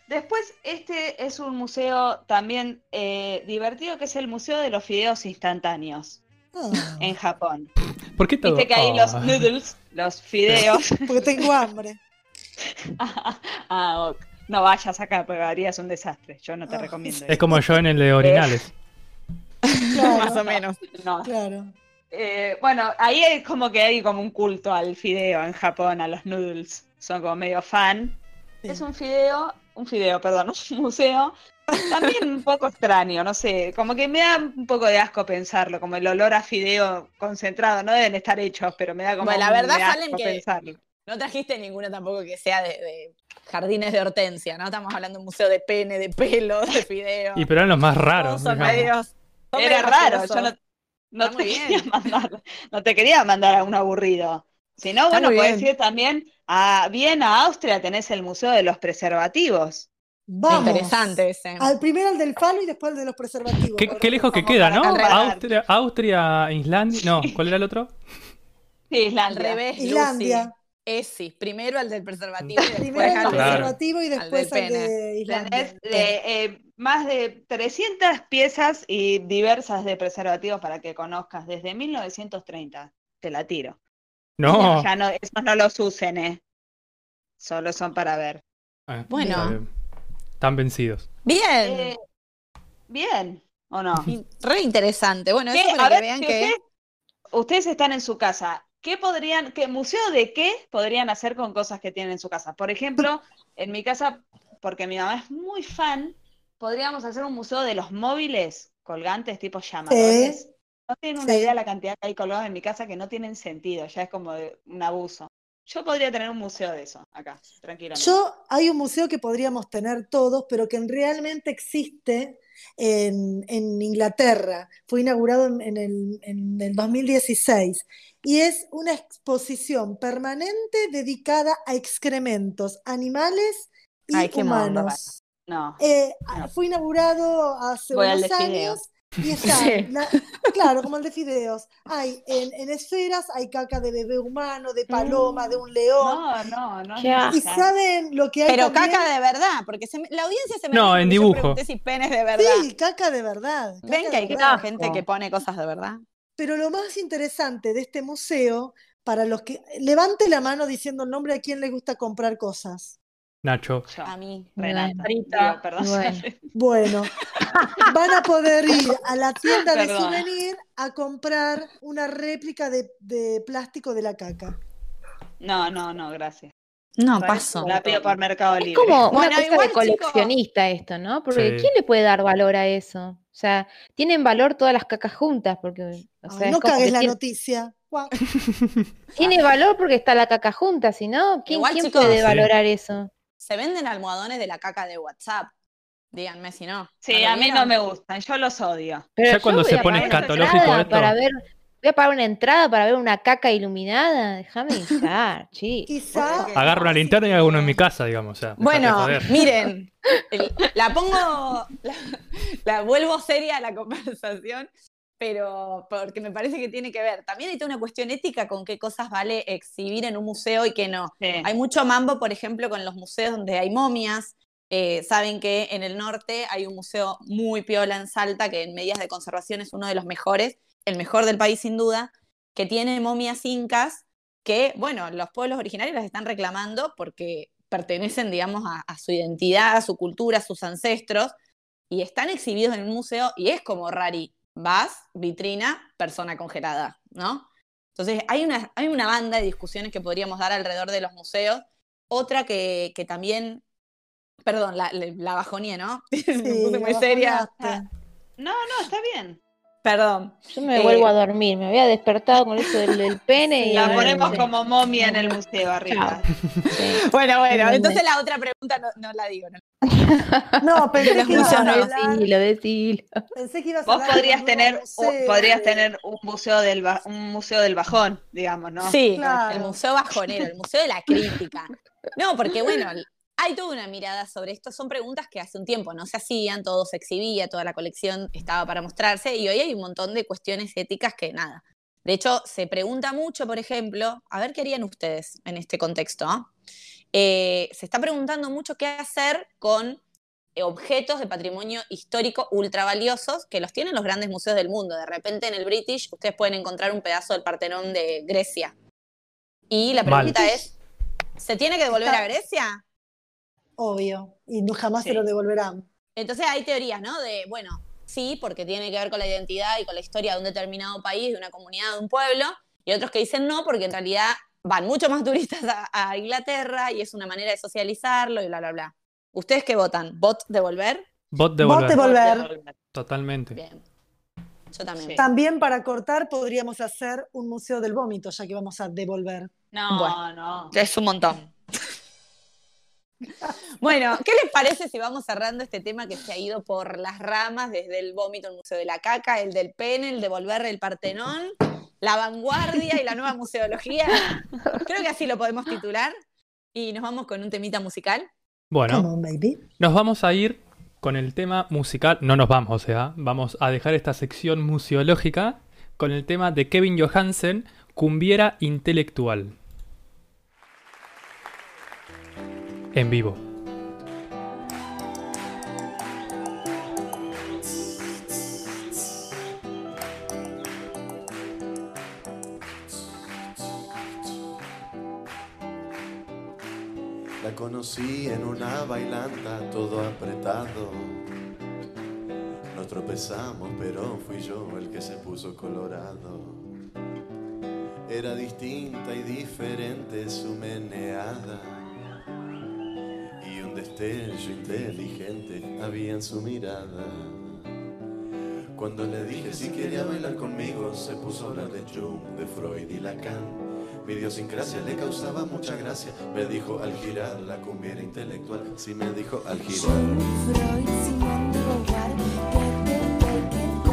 Después, este es un museo también eh, divertido, que es el Museo de los Fideos Instantáneos Ah, en Japón. ¿Por qué todo? Viste que ahí los Ah. noodles, los fideos, porque tengo hambre. ah, ok. No vayas acá, porque harías un desastre. Yo no te Ah. recomiendo. Es como yo en el de orinales. Claro, Más o menos. No. claro. Eh, bueno, ahí es como que hay como un culto al fideo en Japón, a los noodles. Son como medio fan. Sí. Es un fideo, un fideo, perdón, un museo También un poco extraño, no sé, como que me da un poco de asco pensarlo, como el olor a fideo concentrado, no deben estar hechos, pero me da como Bueno, la un- verdad de asco salen que- pensarlo. No trajiste ninguno tampoco que sea de, de jardines de hortensia, ¿no? Estamos hablando de un museo de pene, de pelo, de fideo. Y pero eran los más raros. Son medios- son Era medios raro, yo no, no te quería mandar, no te quería mandar a un aburrido. Si no, bueno, puedes bien. ir también a Viena, Austria, tenés el Museo de los Preservativos. Vamos. Interesante ese. Al primero el del falo y después el de los preservativos. ¿Qué, lejos que queda, ¿no? Austria, Austria, Islandia. No, ¿cuál era el otro? Sí, Al Islandia. revés, Islandia. Esi, primero al del preservativo y Primero al del preservativo y al después al de Islandia. De, eh, más de 300 piezas y diversas de preservativos para que conozcas desde 1930. Te la tiro. No. Ya no, esos no los usen, ¿eh? Solo son para ver. Ah, Bueno. Están vencidos. Bien. Eh, bien, ¿o no? Re interesante. Bueno, eso para A que ver, vean si que. ustedes están en su casa. ¿Qué podrían, qué museo de qué podrían hacer con cosas que tienen en su casa? Por ejemplo, en mi casa, porque mi mamá es muy fan, podríamos hacer un museo de los móviles colgantes tipo llamadores. No tienen una Sí. idea la cantidad que hay colgados en mi casa que no tienen sentido, ya es como de un abuso. Yo podría tener un museo de eso acá, tranquilamente. Yo, hay un museo que podríamos tener todos, pero que realmente existe en, en Inglaterra. Fue inaugurado en, en el, en el 2016 y es una exposición permanente dedicada a excrementos animales y Ay, qué mono, humanos. No. Eh, No. Fue inaugurado hace Voy unos años y está, Sí. la- claro, como el de fideos. Hay en, en esferas, hay caca de bebé humano, de paloma, de un león. No, no, no. Y saben lo que hay Pero también? caca de verdad, porque se la audiencia se me No, en dibujo. si penes de verdad. Sí, caca de verdad. Ven que hay verdad. gente que pone cosas de verdad. Pero lo más interesante de este museo, para los que levante la mano diciendo el nombre a quien le gusta comprar cosas. Nacho. Yo, A mí. Renata. Perdón. Bueno. Bueno, van a poder ir a la tienda de souvenir a comprar una réplica de, de plástico de la caca. No, no, no, gracias. No, paso. La pido por Mercado Es Libre. como Bueno, una cosa igual, de coleccionista esto, ¿no? Porque Sí. ¿quién le puede dar valor a eso? O sea, tienen valor todas las cacas juntas, porque, o Ay, sea, es no como cagues la tiene, noticia. Tiene valor porque está la caca junta, si no, ¿quién, Igual, quién chicos, puede Sí. valorar eso? Se venden almohadones de la caca de WhatsApp. Díganme si no. Sí, a mí no me gustan, yo los odio. Pero Ya cuando se pone escatológico esto. para ver, voy a pagar una entrada para ver una caca iluminada, déjame hinchar, chi. Quizá Agarro una linterna y hago uno en mi casa, digamos. O sea, Bueno, miren, la pongo, la, la vuelvo seria a la conversación, pero porque me parece que tiene que ver. También hay toda una cuestión ética con qué cosas vale exhibir en un museo y qué no. Sí. Hay mucho mambo, por ejemplo, con los museos donde hay momias. Eh, saben que en el norte hay un museo muy piola en Salta, que en medidas de conservación es uno de los mejores, el mejor del país sin duda, que tiene momias incas que, bueno, los pueblos originarios las están reclamando porque pertenecen, digamos, a, a su identidad, a su cultura, a sus ancestros, y están exhibidos en un museo y es como rari. Vas, vitrina, persona congelada, ¿no? Entonces, hay una, hay una banda de discusiones que podríamos dar alrededor de los museos. Otra que, que también, perdón, la, la, la bajonía, ¿no? Me Sí, puse muy seria. bajonaste. No, no, está bien. Perdón. Yo me Eh, vuelvo a dormir, me había despertado con eso del, del pene y La ponemos no como momia en el museo arriba. Sí. Bueno, bueno, entonces la otra pregunta no, no la digo. ¿no? No, pensé que ibas a hablar, Decilo, decilo. pensé que ibas a Vos hablar de podrías tener, un- podrías tener un museo del ba- un museo del bajón, digamos, ¿no? Sí, Claro. el museo bajonero, el museo de la crítica. No, porque bueno, hay toda una mirada sobre esto. Son preguntas que hace un tiempo no se hacían, todo se exhibía, toda la colección estaba para mostrarse y hoy hay un montón de cuestiones éticas que nada. De hecho, se pregunta mucho, por ejemplo, a ver qué harían ustedes en este contexto. ¿ah? Eh, se está preguntando mucho qué hacer con eh, objetos de patrimonio histórico ultra valiosos que los tienen los grandes museos del mundo. De repente en el British ustedes pueden encontrar un pedazo del Partenón de Grecia. Y la Mal. pregunta es, ¿se tiene que devolver a Grecia? Obvio, y no, jamás Sí. se lo devolverán. Entonces hay teorías, ¿no? De, bueno, sí, porque tiene que ver con la identidad y con la historia de un determinado país, de una comunidad, de un pueblo, y otros que dicen no, porque en realidad van mucho más turistas a, a Inglaterra y es una manera de socializarlo y bla, bla, bla. ¿Ustedes qué votan? ¿Vot devolver? Bot de Bot volver. de volver. Totalmente. Bien. Yo también. Sí. También para cortar podríamos hacer un museo del vómito, ya que vamos a devolver. No, Bueno. no. Es un montón. Bueno, ¿qué les parece si vamos cerrando este tema que se ha ido por las ramas desde el vómito al Museo de la Caca, el del pene, el de volver el Partenón, la vanguardia y la nueva museología? Creo que así lo podemos titular. Y nos vamos con un temita musical. Bueno, on, baby. nos vamos a ir con el tema musical. No nos vamos, o sea, vamos a dejar esta sección museológica con el tema de Kevin Johansen, Cumbiera Intelectual. En vivo. La conocí en una bailanta, todo apretado. Nos tropezamos, pero fui yo el que se puso colorado. Era distinta y diferente su meneada. Destello inteligente había en su mirada. Cuando le dije si quería bailar conmigo, se puso a hablar de Jung, de Freud y Lacan. Mi idiosincrasia le causaba mucha gracia. Me dijo al girar la cumbiera intelectual. Sí, me dijo al girar.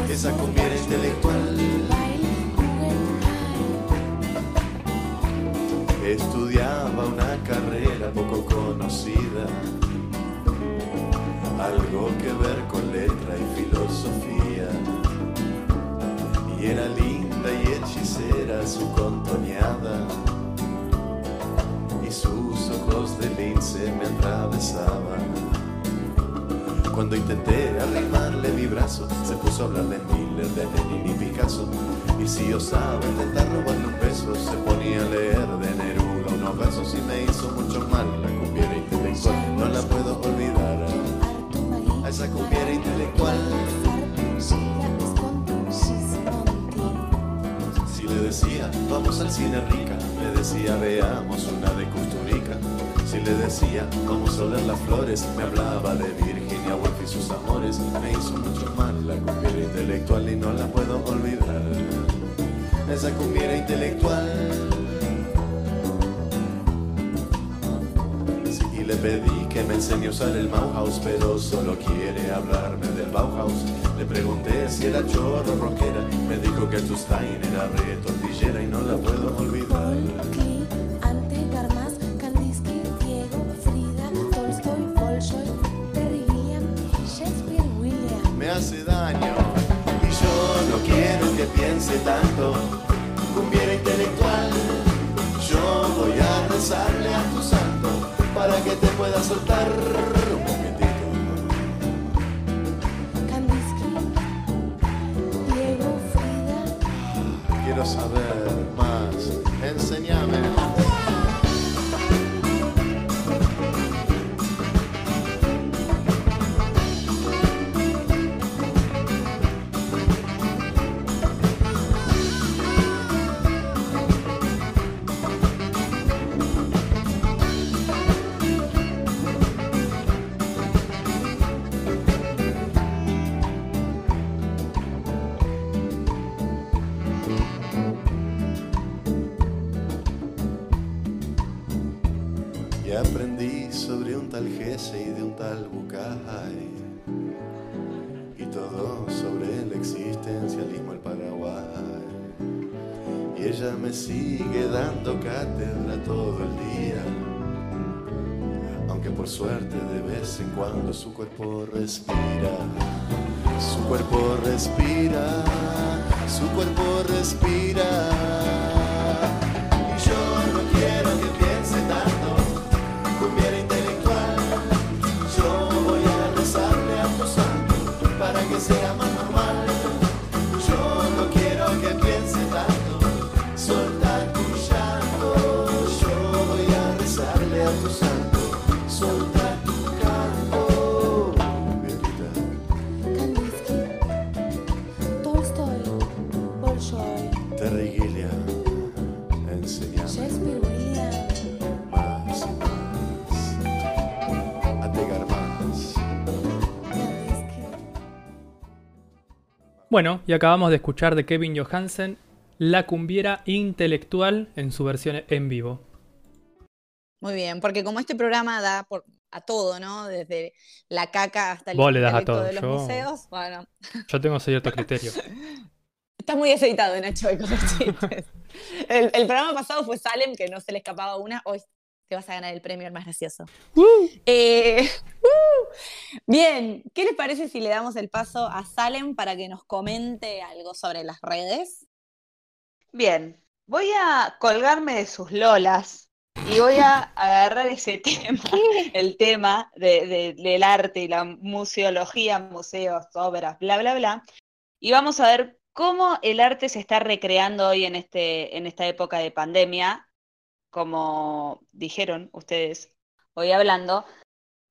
Esa cumbiera intelectual. Estudiaba una carrera poco conocida. Algo que ver con letra y filosofía. Y era linda y hechicera su contoneada. Y sus ojos de lince me atravesaban. Cuando intenté arrimarle mi brazo, se puso a hablar de Miller, de Lenin y Picasso. Y si osaba intentar robarle un beso, se ponía a leer de Neruda versos y me hizo mucho mal la cumbiera intelectual. No la puedo olvidar a esa cumbiera intelectual. Si le decía, vamos al cine rica, le decía, veamos una de Custurica. Si le decía, vamos a oler las flores, me hablaba de Virginia Woolf y sus amores. Me hizo mucho mal la cumbiera intelectual y no la puedo olvidar. Esa cumbiera intelectual. Y le pedí que me enseñe a usar el Bauhaus, pero solo quiere hablarme del Bauhaus. Le pregunté si era chorro rockera, me dijo que tu Stein era re tortillera y no la puedo olvidar. Me hace daño y yo no quiero que piense tanto. Cumbiera intelectual, yo voy a rezarle a tu que te pueda soltar sigue dando cátedra todo el día. Aunque por suerte de vez en cuando su cuerpo respira. Su cuerpo respira. Su cuerpo respira. Bueno, y acabamos de escuchar de Kevin Johansen La cumbiera intelectual en su versión en vivo. Muy bien, porque como este programa da por, a todo, ¿no? Desde la caca hasta el Vos le das a intelecto todo, de los yo- museos, bueno, Yo tengo cierto criterio. Está muy aceitado, Nacho, con los chistes. El, el programa pasado fue Salem, que no se le escapaba una. Hoy te vas a ganar el premio el más gracioso. Eh, ¡uh! Bien, ¿qué les parece si le damos el paso a Salem para que nos comente algo sobre las redes? Bien, voy a colgarme de sus lolas y voy a agarrar ese tema, el tema de- de- del arte y la museología, museos, obras, bla, bla, bla, y vamos a ver cómo el arte se está recreando hoy en, este, en esta época de pandemia, como dijeron ustedes hoy hablando,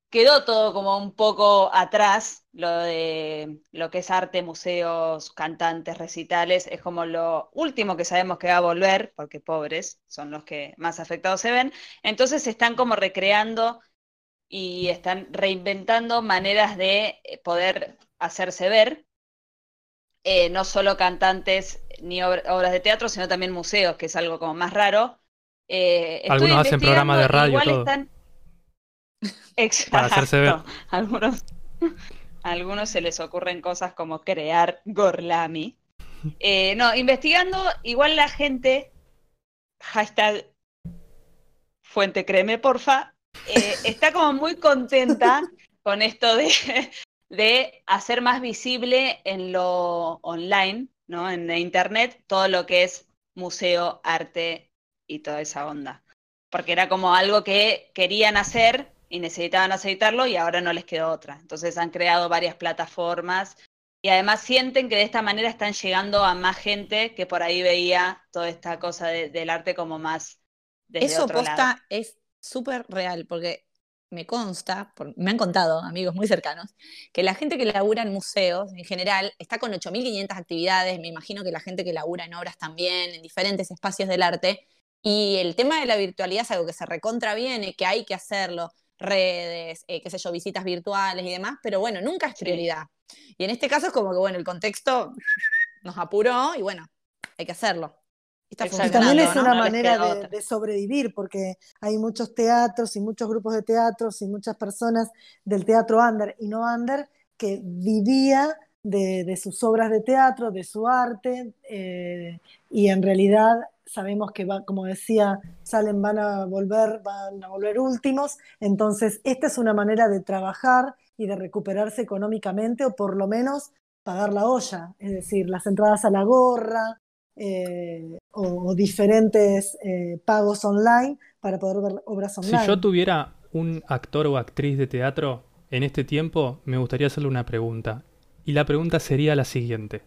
quedó todo como un poco atrás, lo de lo que es arte, museos, cantantes, recitales, es como lo último que sabemos que va a volver, porque pobres son los que más afectados se ven, entonces están como recreando y están reinventando maneras de eh, poder hacerse ver, eh, no solo cantantes ni obr- obras de teatro, sino también museos, que es algo como más raro. Eh, Algunos hacen programas de radio, igual todo. están... Exacto. Para hacerse ver. Algunos, algunos se les ocurren cosas como crear Gorlami. Eh, no, investigando, igual la gente, hashtag fuente créeme porfa, eh, está como muy contenta con esto de, de hacer más visible en lo online, ¿no? En la internet, todo lo que es museo, arte y toda esa onda. Porque era como algo que querían hacer y necesitaban aceitarlo y ahora no les quedó otra. Entonces han creado varias plataformas y además sienten que de esta manera están llegando a más gente que por ahí veía toda esta cosa de- del arte como más desde Eso otro posta lado. es súper real, porque me consta, por- me han contado amigos muy cercanos, que la gente que labura en museos en general está con 8.500 actividades, me imagino que la gente que labura en obras también, en diferentes espacios del arte, y el tema de la virtualidad es algo que se recontra viene, que hay que hacerlo, redes, eh, qué sé yo, visitas virtuales y demás, pero bueno, nunca es prioridad. Y en este caso es como que, bueno, el contexto nos apuró y bueno, hay que hacerlo. Y Está Y Exacto. también es ¿no? una No manera de, de sobrevivir, porque hay muchos teatros y muchos grupos de teatros y muchas personas del teatro under y no under que vivía de, de sus obras de teatro, de su arte, eh, y en realidad sabemos que va, como decía Salen, van a volver, van a volver últimos, entonces esta es una manera de trabajar y de recuperarse económicamente o por lo menos pagar la olla, es decir, las entradas a la gorra, eh, o, o diferentes eh, pagos online para poder ver obras Si online. yo tuviera un actor o actriz de teatro en este tiempo, me gustaría hacerle una pregunta. Y la pregunta sería la siguiente.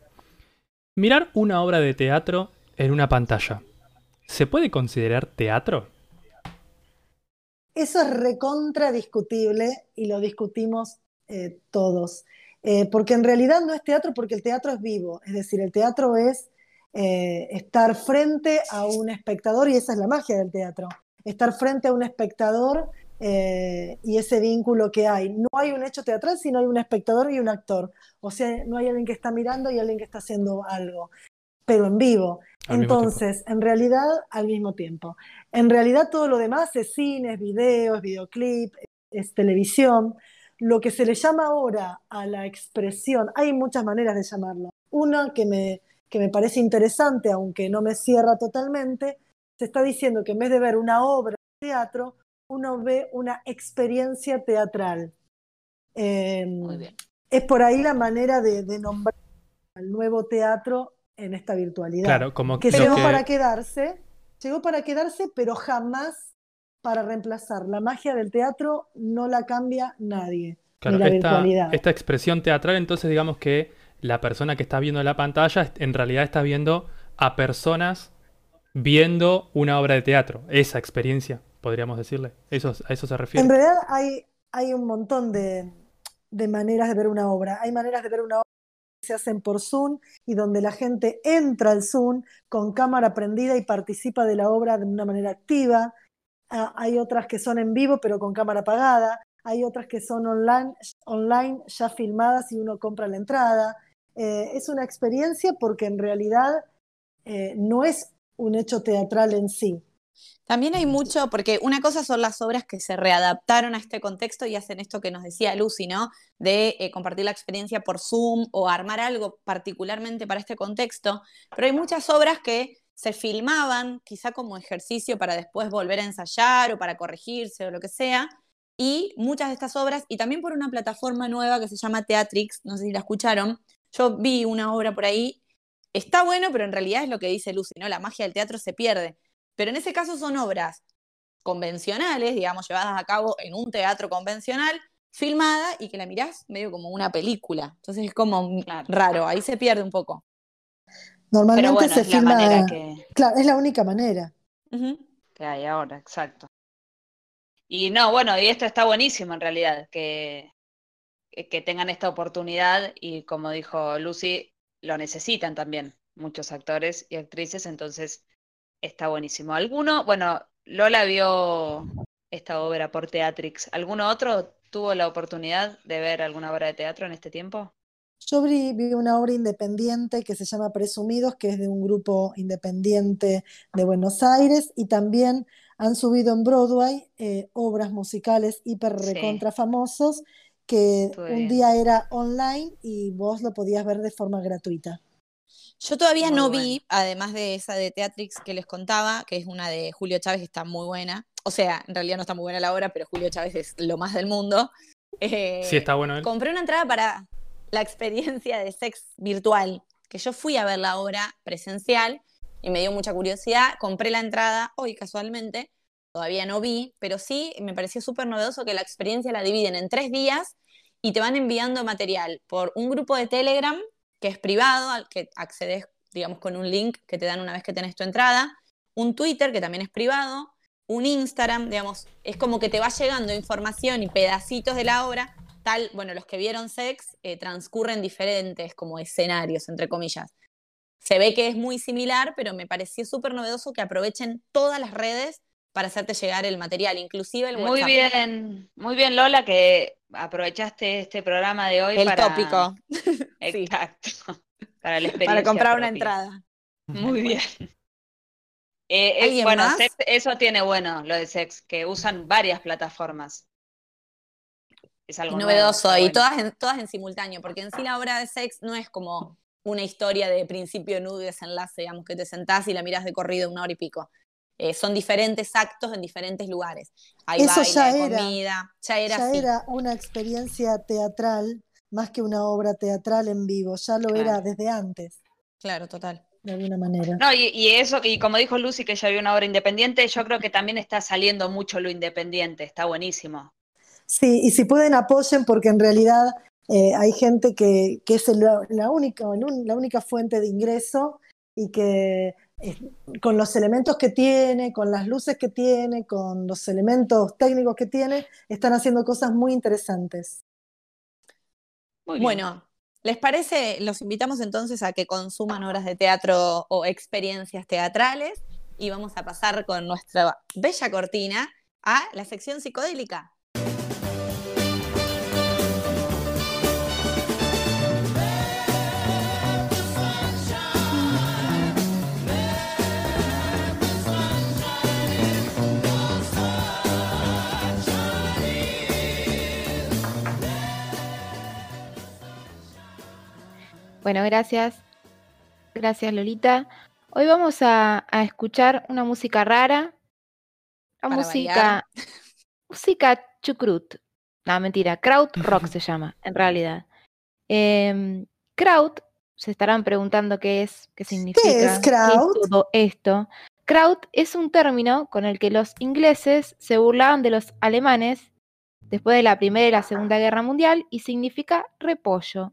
Mirar una obra de teatro en una pantalla, ¿se puede considerar teatro? Eso es recontra discutible y lo discutimos eh, todos. Eh, porque en realidad no es teatro porque el teatro es vivo, es decir, el teatro es eh, estar frente a un espectador y esa es la magia del teatro, estar frente a un espectador eh, y ese vínculo que hay. No hay un hecho teatral, sino hay un espectador y un actor. O sea, no hay alguien que está mirando y alguien que está haciendo algo, pero en vivo. Al Entonces, en realidad, al mismo tiempo. En realidad todo lo demás es cine, es video, es videoclip, es televisión. Lo que se le llama ahora a la expresión, hay muchas maneras de llamarlo. Una que me, que me parece interesante, aunque no me cierra totalmente, se está diciendo que en vez de ver una obra de teatro, uno ve una experiencia teatral. Eh, Muy bien. es por ahí la manera de, de nombrar al nuevo teatro en esta virtualidad Claro, como que llegó que- para quedarse, llegó para quedarse, pero jamás para reemplazar. La magia del teatro no la cambia nadie, Claro, ni la esta, virtualidad. esta expresión teatral, entonces digamos que la persona que está viendo la pantalla en realidad está viendo a personas viendo una obra de teatro. Esa experiencia, podríamos decirle. Eso, a eso se refiere. En realidad hay, hay un montón de, de maneras de ver una obra. Hay maneras de ver una se hacen por Zoom y donde la gente entra al Zoom con cámara prendida y participa de la obra de una manera activa. Ah, hay otras que son en vivo pero con cámara apagada. Hay otras que son online, online ya filmadas y uno compra la entrada. eh, es una experiencia porque en realidad eh, no es un hecho teatral en sí. También hay mucho, porque una cosa son las obras que se readaptaron a este contexto y hacen esto que nos decía Lucy, ¿no? De eh, compartir la experiencia por Zoom o armar algo particularmente para este contexto, pero hay muchas obras que se filmaban quizá como ejercicio para después volver a ensayar o para corregirse o lo que sea, y muchas de estas obras, y también por una plataforma nueva que se llama Teatrix, no sé si la escucharon, yo vi una obra por ahí, está bueno, pero en realidad es lo que dice Lucy, ¿no? La magia del teatro se pierde pero en ese caso son obras convencionales, digamos, llevadas a cabo en un teatro convencional, filmada y que la mirás medio como una película. Entonces es como raro, ahí se pierde un poco. Normalmente se es filma. la manera que, Claro, es la única manera. que hay ahora, exacto. Y no, bueno, y esto está buenísimo en realidad, que, que tengan esta oportunidad y como dijo Lucy, lo necesitan también muchos actores y actrices, entonces está buenísimo. ¿Alguno, bueno, Lola vio esta obra por Teatrix, ¿alguno otro tuvo la oportunidad de ver alguna obra de teatro en este tiempo? Yo vi, una obra independiente que se llama Presumidos, que es de un grupo independiente de Buenos Aires, y también han subido en Broadway eh, obras musicales hiper Sí. recontra famosos que Estuve un día era online y vos lo podías ver de forma gratuita. Yo todavía Muy no bueno. vi, además de esa de Teatrix que les contaba, que es una de Julio Chávez, que está muy buena. O sea, en realidad no está muy buena la obra, pero Julio Chávez es lo más del mundo. Eh, Sí, está bueno él. Compré una entrada para la experiencia de sex virtual, que yo fui a ver la obra presencial y me dio mucha curiosidad. Compré la entrada hoy casualmente, todavía no vi, pero sí me pareció súper novedoso que la experiencia la dividen en tres días y te van enviando material por un grupo de Telegram que es privado, al que accedes, digamos, con un link que te dan una vez que tenés tu entrada, un Twitter que también es privado, un Instagram, digamos, es como que te va llegando información y pedacitos de la obra, tal, bueno, los que vieron Sex eh, transcurren diferentes como escenarios, entre comillas. Se ve que es muy similar, pero me pareció súper novedoso que aprovechen todas las redes para hacerte llegar el material, inclusive el Muy WhatsApp. bien, muy bien Lola, que aprovechaste este programa de hoy El para... tópico. Exacto. Para la Para comprar una entrada. Muy bien. Eh, eh, ¿Alguien bueno, más? Sex- eso tiene bueno lo de Sex, que usan varias plataformas. Es algo nuevo, novedoso y bueno. todas en, todas en simultáneo, porque en sí la obra de sex no es como una historia de principio, nudo y desenlace, digamos, que te sentás y la mirás de corrido una hora y pico. Eh, son diferentes actos en diferentes lugares. Hay Eso baile, ya hay era. comida, ya era ya así. era una experiencia teatral más que una obra teatral en vivo, ya lo Claro. era desde antes, Claro, total. de alguna manera. No, y, y eso, y como dijo Lucy, que ella vio una obra independiente, yo creo que también está saliendo mucho lo independiente, está buenísimo. Sí, y si pueden apoyen porque en realidad eh, hay gente que, que es el- la, única, el un- la única fuente de ingreso y que con los elementos que tiene, con las luces que tiene, con los elementos técnicos que tiene, están haciendo cosas muy interesantes. Muy bien. Bueno, ¿les parece? Los invitamos entonces a que consuman obras de teatro o experiencias teatrales y vamos a pasar con nuestra bella cortina a la sección psicodélica. Bueno, gracias. Gracias, Lolita. Hoy vamos a, a escuchar una música rara. La música. Música chucrut. No, mentira. Kraut rock se llama, en realidad. Em, kraut, se estarán preguntando qué es, qué significa. es kraut? todo esto? Kraut es un término con el que los ingleses se burlaban de los alemanes después de la Primera y la Segunda Guerra Mundial y significa repollo.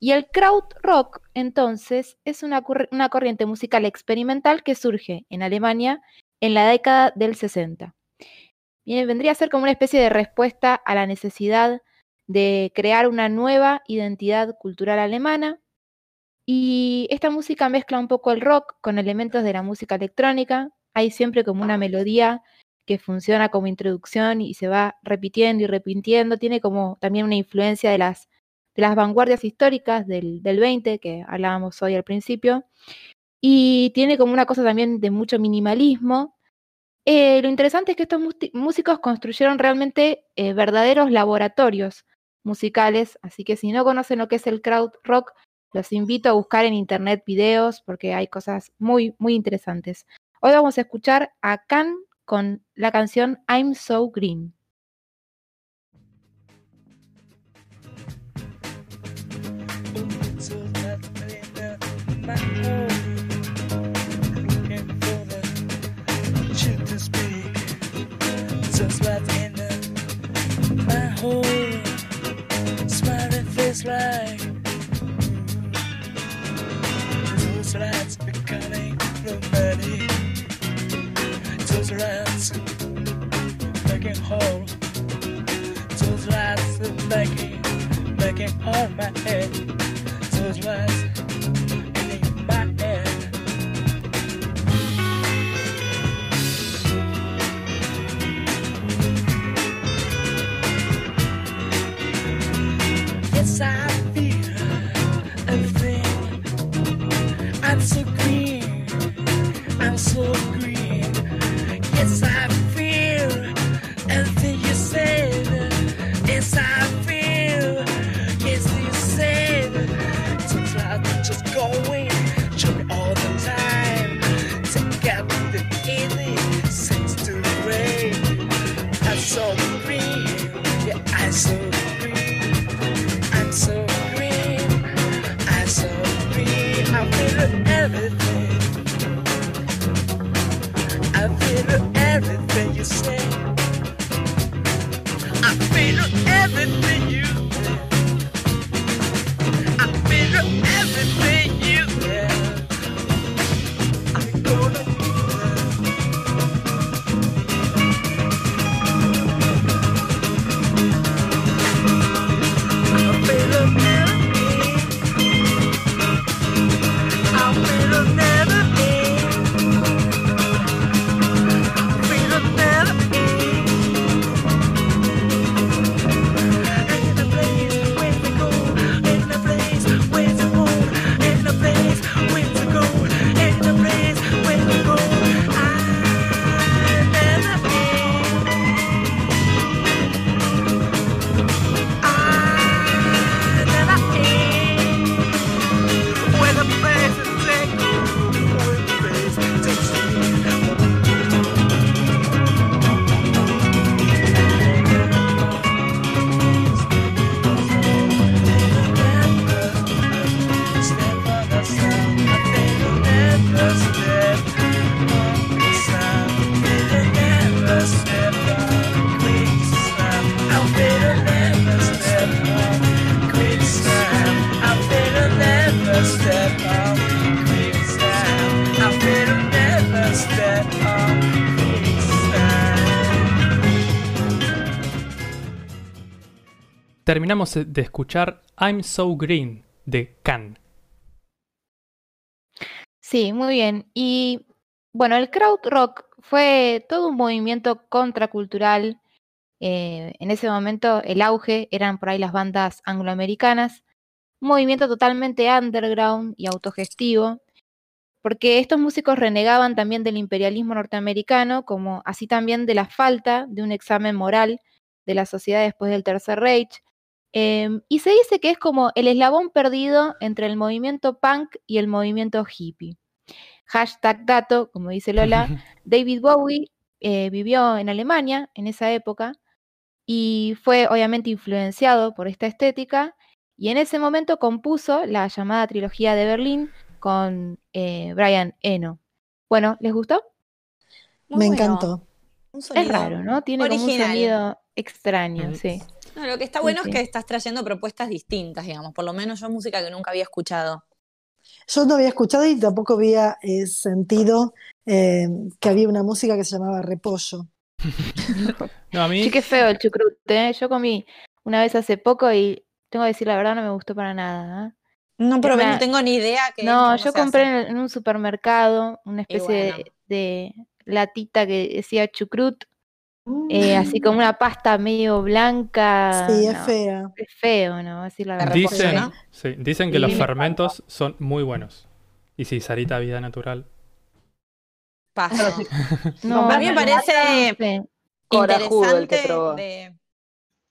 Y el kraut rock, entonces, es una, corri- una corriente musical experimental que surge en Alemania en la década del 60. Bien, vendría a ser como una especie de respuesta a la necesidad de crear una nueva identidad cultural alemana. Y esta música mezcla un poco el rock con elementos de la música electrónica. Hay siempre como una melodía que funciona como introducción y se va repitiendo y repitiendo. Tiene como también una influencia de las las vanguardias históricas del, del 20, que hablábamos hoy al principio, y tiene como una cosa también de mucho minimalismo. Eh, lo interesante es que estos músicos construyeron realmente eh, verdaderos laboratorios musicales, así que si no conocen lo que es el crowd rock, los invito a buscar en internet videos porque hay cosas muy, muy interesantes. Hoy vamos a escuchar a Can con la canción I'm So Green. Just right in my hole, smiling face those lights becoming. Those lights making whole. Those lights making making all my head. Those lights so everything you say. I feel everything Terminamos de escuchar I'm So Green de Can. Sí, muy bien. Y bueno, el crowd rock fue todo un movimiento contracultural. eh, en ese momento el auge eran por ahí las bandas angloamericanas. Un movimiento totalmente underground y autogestivo, porque estos músicos renegaban también del imperialismo norteamericano, como así también de la falta de un examen moral de la sociedad después del Tercer Reich. Em, y se dice que es como el eslabón perdido entre el movimiento punk y el movimiento hippie. Hashtag dato, como dice Lola, David Bowie eh, vivió en Alemania en esa época y fue obviamente influenciado por esta estética y en ese momento compuso la llamada trilogía de Berlín con eh, Brian Eno. Bueno, ¿les gustó? Muy Me bueno. encantó. Un Es raro, ¿no? Tiene como un sonido extraño, sí. No, lo que está bueno sí. es que estás trayendo propuestas distintas, digamos. Por lo menos yo música que nunca había escuchado. Yo no había escuchado y tampoco había eh, sentido eh, que había una música que se llamaba Repollo. No, a mí. Sí, qué feo el chucrute, ¿eh? Yo comí una vez hace poco y tengo que decir la verdad, no me gustó para nada. ¿eh? No, pero Una- no tengo ni idea que No, yo compré en, en un supermercado una especie bueno. de, de latita que decía chucrut eh, así como una pasta medio blanca. Sí, es no, fea. Es feo, ¿no? Voy a decir la verdad. Dicen, ¿no? sí, dicen que Y los me fermentos son muy buenos. Y si Sarita Vida Natural. Paso. No, a mí me parece no sé. Corajudo el que interesante probó. de-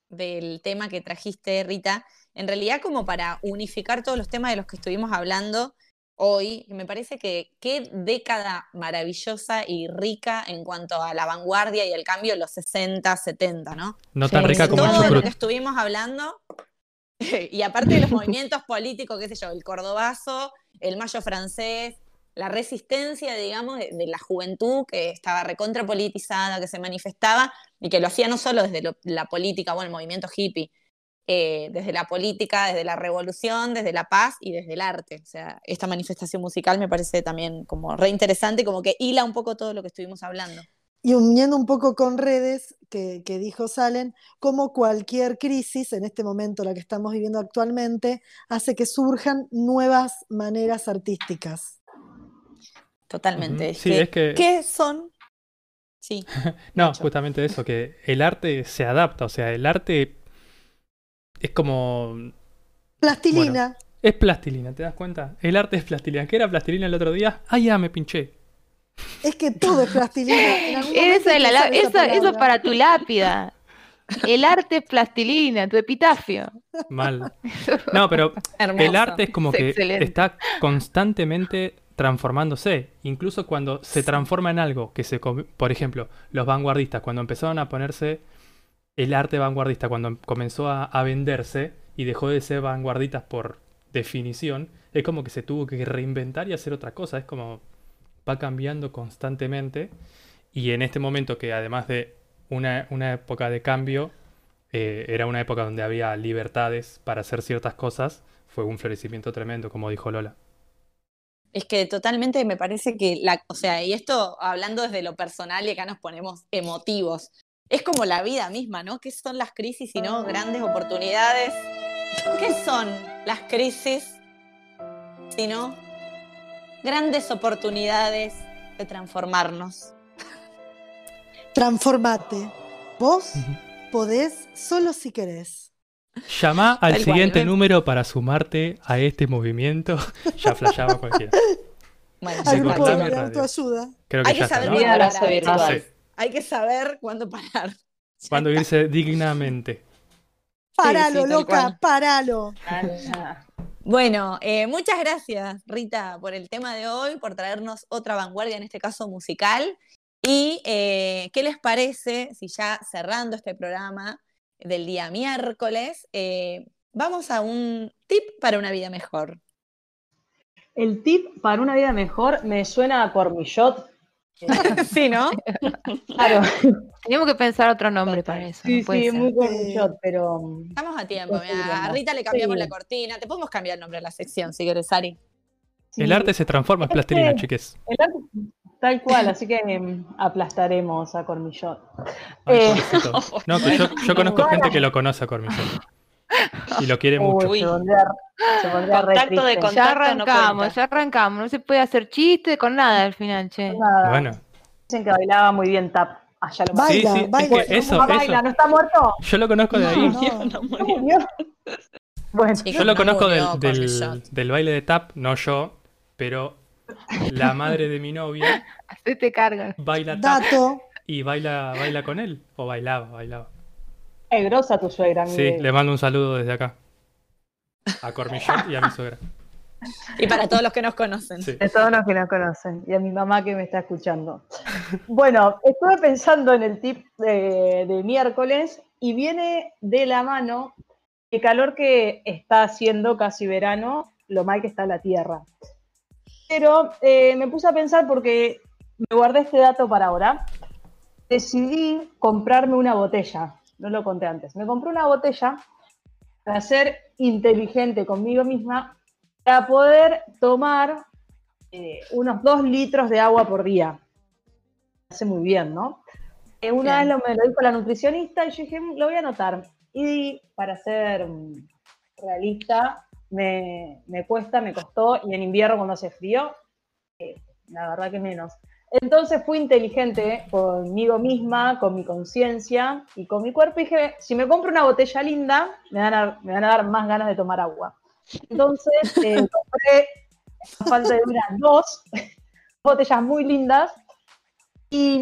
del tema que trajiste, Rita. En realidad, como para unificar todos los temas de los que estuvimos hablando hoy, me parece que qué década maravillosa y rica en cuanto a la vanguardia y el cambio en los 60, 70, ¿no? No tan Sí, rica como todo de lo que estuvimos hablando, y aparte de los movimientos políticos, qué sé yo, el cordobazo, el mayo francés, la resistencia, digamos, de, de la juventud que estaba recontrapolitizada, que se manifestaba y que lo hacía no solo desde lo- la política o el movimiento hippie, eh, desde la política, desde la revolución, desde la paz y desde el arte. O sea, esta manifestación musical me parece también como re interesante, como que hila un poco todo lo que estuvimos hablando. Y uniendo un poco con redes, que, que dijo Salen, como cualquier crisis, en este momento la que estamos viviendo actualmente, hace que surjan nuevas maneras artísticas. Totalmente. Sí, es que- ¿Qué son? Sí. No, justamente eso, que el arte se adapta. O sea, el arte es como. Plastilina. Es plastilina, ¿te das cuenta? El arte es plastilina. ¿Qué era plastilina el otro día? Ah, ya me pinché. Es que todo es plastilina. Hay es la eso, eso para tu lápida. El arte es plastilina, tu epitafio. Mal. No, pero Hermoso. el arte es como Es que excelente. está constantemente transformándose. Incluso cuando se transforma en algo que se. Por ejemplo, los vanguardistas, cuando empezaron a ponerse el arte vanguardista, cuando comenzó a, venderse y dejó de ser vanguardistas por definición, es como que se tuvo que reinventar y hacer otra cosa. Es como va cambiando constantemente. Y en este momento que además de una, una época de cambio, eh, era una época donde había libertades para hacer ciertas cosas, fue un florecimiento tremendo, como dijo Lola. Es que totalmente me parece que la, o sea, y esto hablando desde lo personal y acá nos ponemos emotivos. Es como la vida misma, ¿no? ¿Qué son las crisis y no grandes oportunidades? ¿Qué son las crisis sino grandes oportunidades de transformarnos? Transformate. Vos podés solo si querés. Llama al Tal siguiente ¿eh? número para sumarte a este movimiento. ya flashaba cualquiera. Bueno, Al ya grupo de autoayuda. Creo que Hay ya que está, saber parar. virtual. Hay que saber cuándo parar. Está. irse dignamente. Paralo, sí, loca, paralo. Bueno, eh, muchas gracias, Rita, por el tema de hoy, por traernos otra vanguardia, en este caso musical. Y eh, qué les parece si ya cerrando este programa del día miércoles, eh, vamos a un tip para una vida mejor. El tip para una vida mejor me suena a cormillot. sí, ¿no? Claro, Tenemos que pensar otro nombre para eso. sí, no puede sí, ser. muy cormillot, pero Estamos a tiempo. Mira, a Rita le cambiamos sí. la cortina. Te podemos cambiar el nombre de la sección, si querés, Ari. sí, El arte se transforma en Es plastilina, que- chiques. el arte tal cual, así que mm, aplastaremos a cormillot. Ay, Eh. No, que yo, yo conozco No, gente no. que lo conoce a Cormillot. Y lo quiere mucho. Uy. se pondría, se pondría re Contacto de triste. contacto. Ya no arrancamos, cuenta. ya arrancamos. No se puede hacer chiste con nada al final, che. Nada, Bueno, Dicen que bailaba muy bien tap. Allá lo Baila, sí, sí, es baila. que eso, baila. ¿no está muerto? Yo lo conozco de ahí. No, No, ¿No murió. Bueno, Yo lo no conozco del, del, baile de tap, no yo, pero la madre de mi novia Hacete cargo. baila tap Dato. y baila, baila con él. O bailaba, bailaba. Es grosa tu suegra, Sí, Miguel. le mando un saludo desde acá. A Cormillot y a mi suegra. Y para todos los que nos conocen. Sí. De todos los que nos conocen y a mi mamá que me está escuchando. Bueno, estuve pensando en el tip de, de miércoles y viene de la mano el calor que está haciendo casi verano, lo mal que está la tierra. Pero eh, me puse a pensar porque me guardé este dato para ahora. Decidí comprarme una botella, no lo conté antes. Me compré una botella para ser inteligente conmigo misma para poder tomar eh, unos dos litros de agua por día. Hace muy bien, ¿no? Eh, una Bien. vez lo, me lo dijo la nutricionista y yo dije, "Mm, lo voy a anotar. Y para ser mm, realista, me, me cuesta, me costó, y en invierno cuando hace frío, eh, la verdad que menos. Entonces fui inteligente conmigo misma, con mi conciencia y con mi cuerpo. Y dije, si me compro una botella linda, me van a, me van a dar más ganas de tomar agua. Entonces eh, compré, a falta de unas dos botellas muy lindas. Y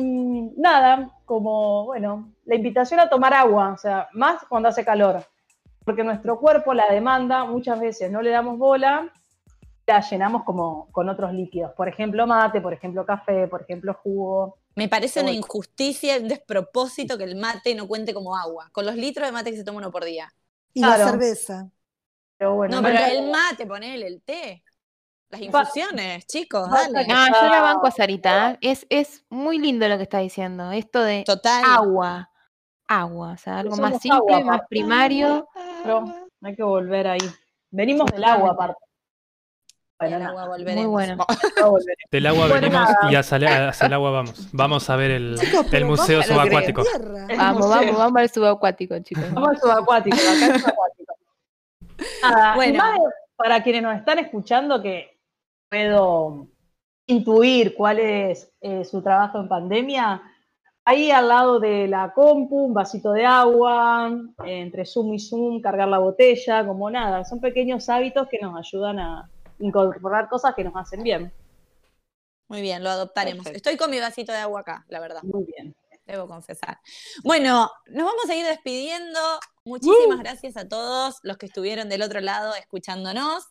nada, como, bueno, la invitación a tomar agua, o sea, más cuando hace calor. Porque nuestro cuerpo la demanda, muchas veces no le damos bola la llenamos como con otros líquidos. Por ejemplo, mate, por ejemplo, café, por ejemplo, jugo. Me parece una injusticia, un despropósito que el mate no cuente como agua, con los litros de mate que se toma uno por día. Y la cerveza. Pero bueno, No, pero el mate, ponele el té. Las Pa- infusiones, chicos, dale. No, yo la banco a Sarita. ¿eh? Es, es muy lindo lo que está diciendo. Esto de Total. agua. Agua. O sea, algo más simple, agua, más primario. pero hay que volver ahí. Venimos del agua, aparte. Bueno, El nada, agua volveremos. bueno. Del agua venimos y hacia, el- hacia el agua vamos. Vamos a ver el, Chicos, el museo vamos a lo subacuático. Vamos, museo. vamos, vamos al subacuático, chicos. Vamos al subacuático, acá es subacuático. Nada, Bueno. más para quienes nos están escuchando, que puedo intuir cuál es eh, su trabajo en pandemia, ahí al lado de la compu, un vasito de agua, eh, entre Zoom y Zoom, cargar la botella, como nada. Son pequeños hábitos que nos ayudan a incorporar cosas que nos hacen bien. Muy bien, lo adoptaremos. Perfecto. Estoy con mi vasito de agua acá, la verdad. Muy bien. debo confesar. Bueno, nos vamos a ir despidiendo. Muchísimas gracias a todos los que estuvieron del otro lado escuchándonos.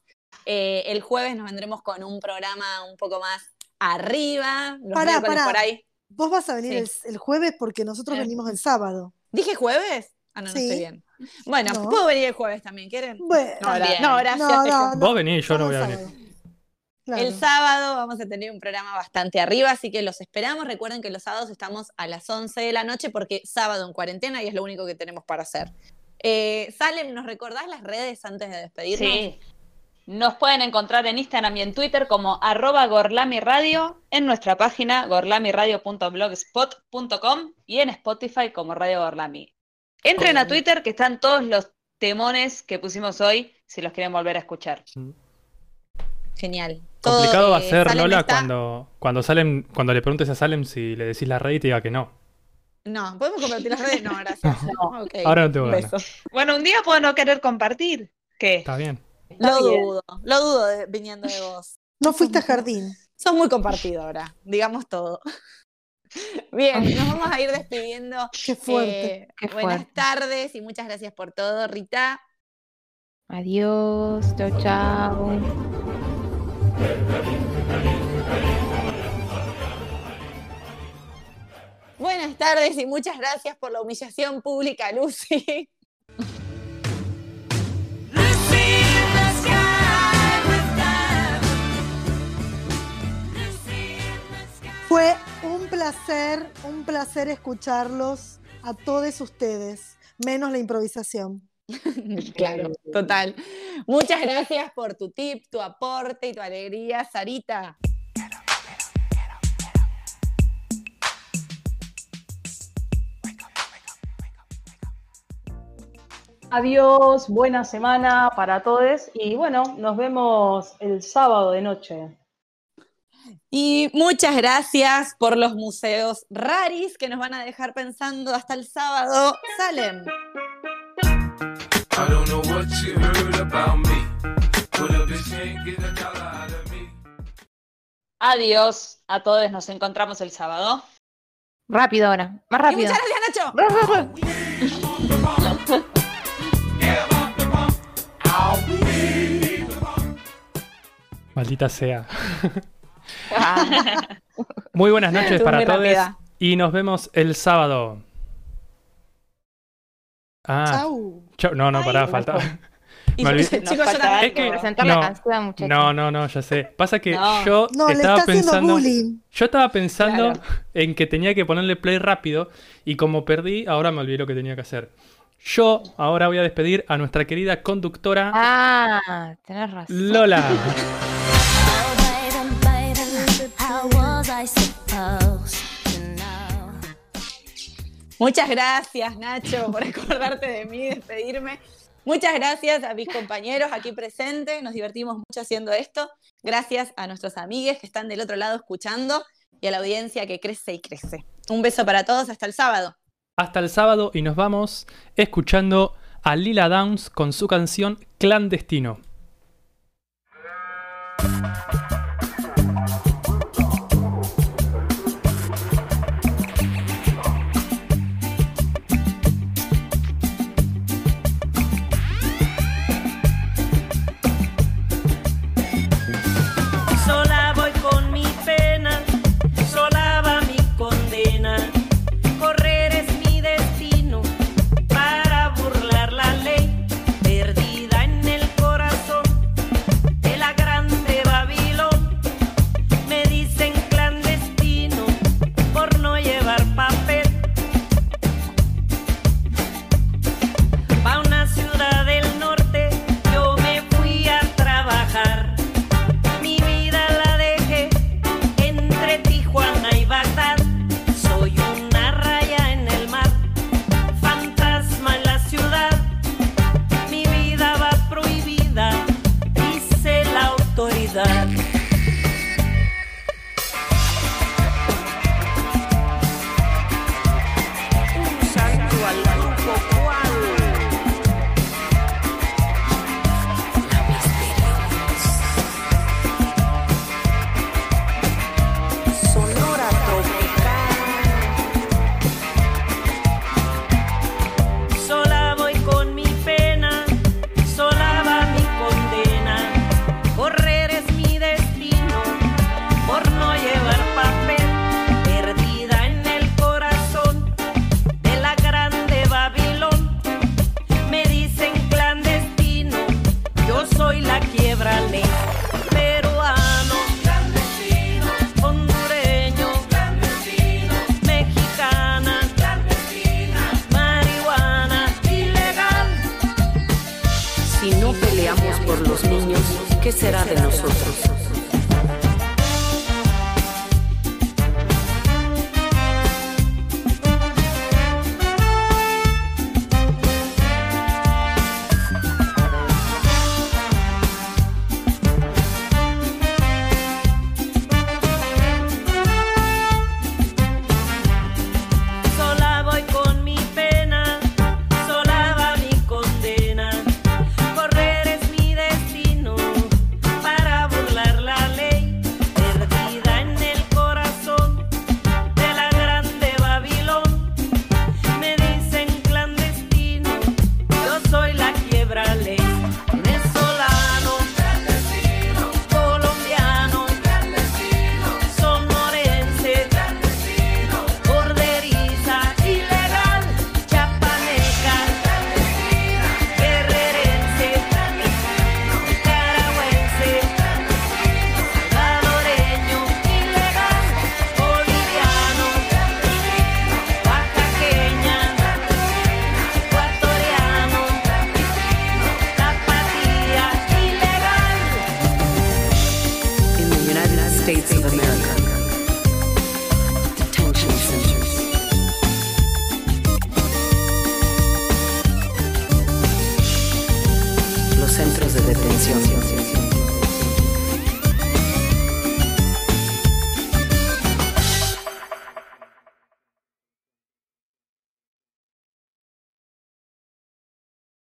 Eh, el jueves nos vendremos con un programa un poco más arriba. Los Pará, pará. por ahí. Vos vas a venir Sí. el, el jueves porque nosotros Eh. venimos el sábado. ¿Dije jueves? Ah, no, no Sí. estoy bien. Bueno, No. puedo venir el jueves también, ¿quieren? Bueno, No, gra- También. no, gracias. no, dejo. no, no. Vos venís, yo no voy a venir. Claro. El sábado vamos a tener un programa bastante arriba, así que los esperamos. Recuerden que los sábados estamos a las 11 de la noche porque sábado en cuarentena y es lo único que tenemos para hacer. Eh, Salem, ¿nos recordás las redes antes de despedirnos? Sí. Nos pueden encontrar en Instagram y en Twitter como arroba gorlamiradio, en nuestra página gorlamiradio.blogspot.com y en Spotify como Radio Gorlami. Entren a Twitter que están todos los temones que pusimos hoy si los quieren volver a escuchar. Genial. Todo, Complicado va a eh, ser, Salem Lola, está- cuando, cuando Salem, cuando le preguntes a Salem si le decís la red y te diga que no. No, ¿podemos compartir las redes? No, gracias. Ok, Ahora no tengo ganas. Bueno, un día puedo no querer compartir. ¿Qué? Está bien. Lo bien. dudo, lo dudo de- viniendo de vos. No fuiste a jardín. Sos muy compartidora, digamos todo. Bien, nos vamos a ir despidiendo. Qué fuerte. Eh, Qué buenas fuerte. tardes y muchas gracias por todo, Rita. Adiós, chao, chao. Buenas tardes y muchas gracias por la humillación pública, Lucy. Fue un placer, un placer escucharlos a todos ustedes, menos la improvisación. Claro, total. Muchas gracias por tu tip, tu aporte y tu alegría, Sarita. Adiós, buena semana para todos y bueno, nos vemos el sábado de noche. Y muchas gracias por los museos raris que nos van a dejar pensando hasta el sábado. Salem. Adiós a todos, nos encontramos el sábado. Rápido ahora, más Y rápido. muchas gracias, Nacho. Maldita sea. Muy buenas noches para todos y nos vemos el sábado. Ah, Chau. chau- no, no, Ay, pará, no falta. Y chicos. Es que- Presentar No, la canción, muchachos. No, no, no, ya sé. Pasa que No. yo No, estaba pensando. Yo estaba pensando Claro. en que tenía que ponerle play rápido y como perdí, ahora me olvidé lo que tenía que hacer. Yo ahora voy a despedir a nuestra querida conductora Ah, tenés razón. Lola. Muchas gracias, Nacho, por acordarte de mí, despedirme. Muchas gracias a mis compañeros aquí presentes, nos divertimos mucho haciendo esto. Gracias a nuestros amigues que están del otro lado escuchando y a la audiencia que crece y crece. Un beso para todos, hasta el sábado. Hasta el sábado y nos vamos escuchando a Lila Downs con su canción Clandestino.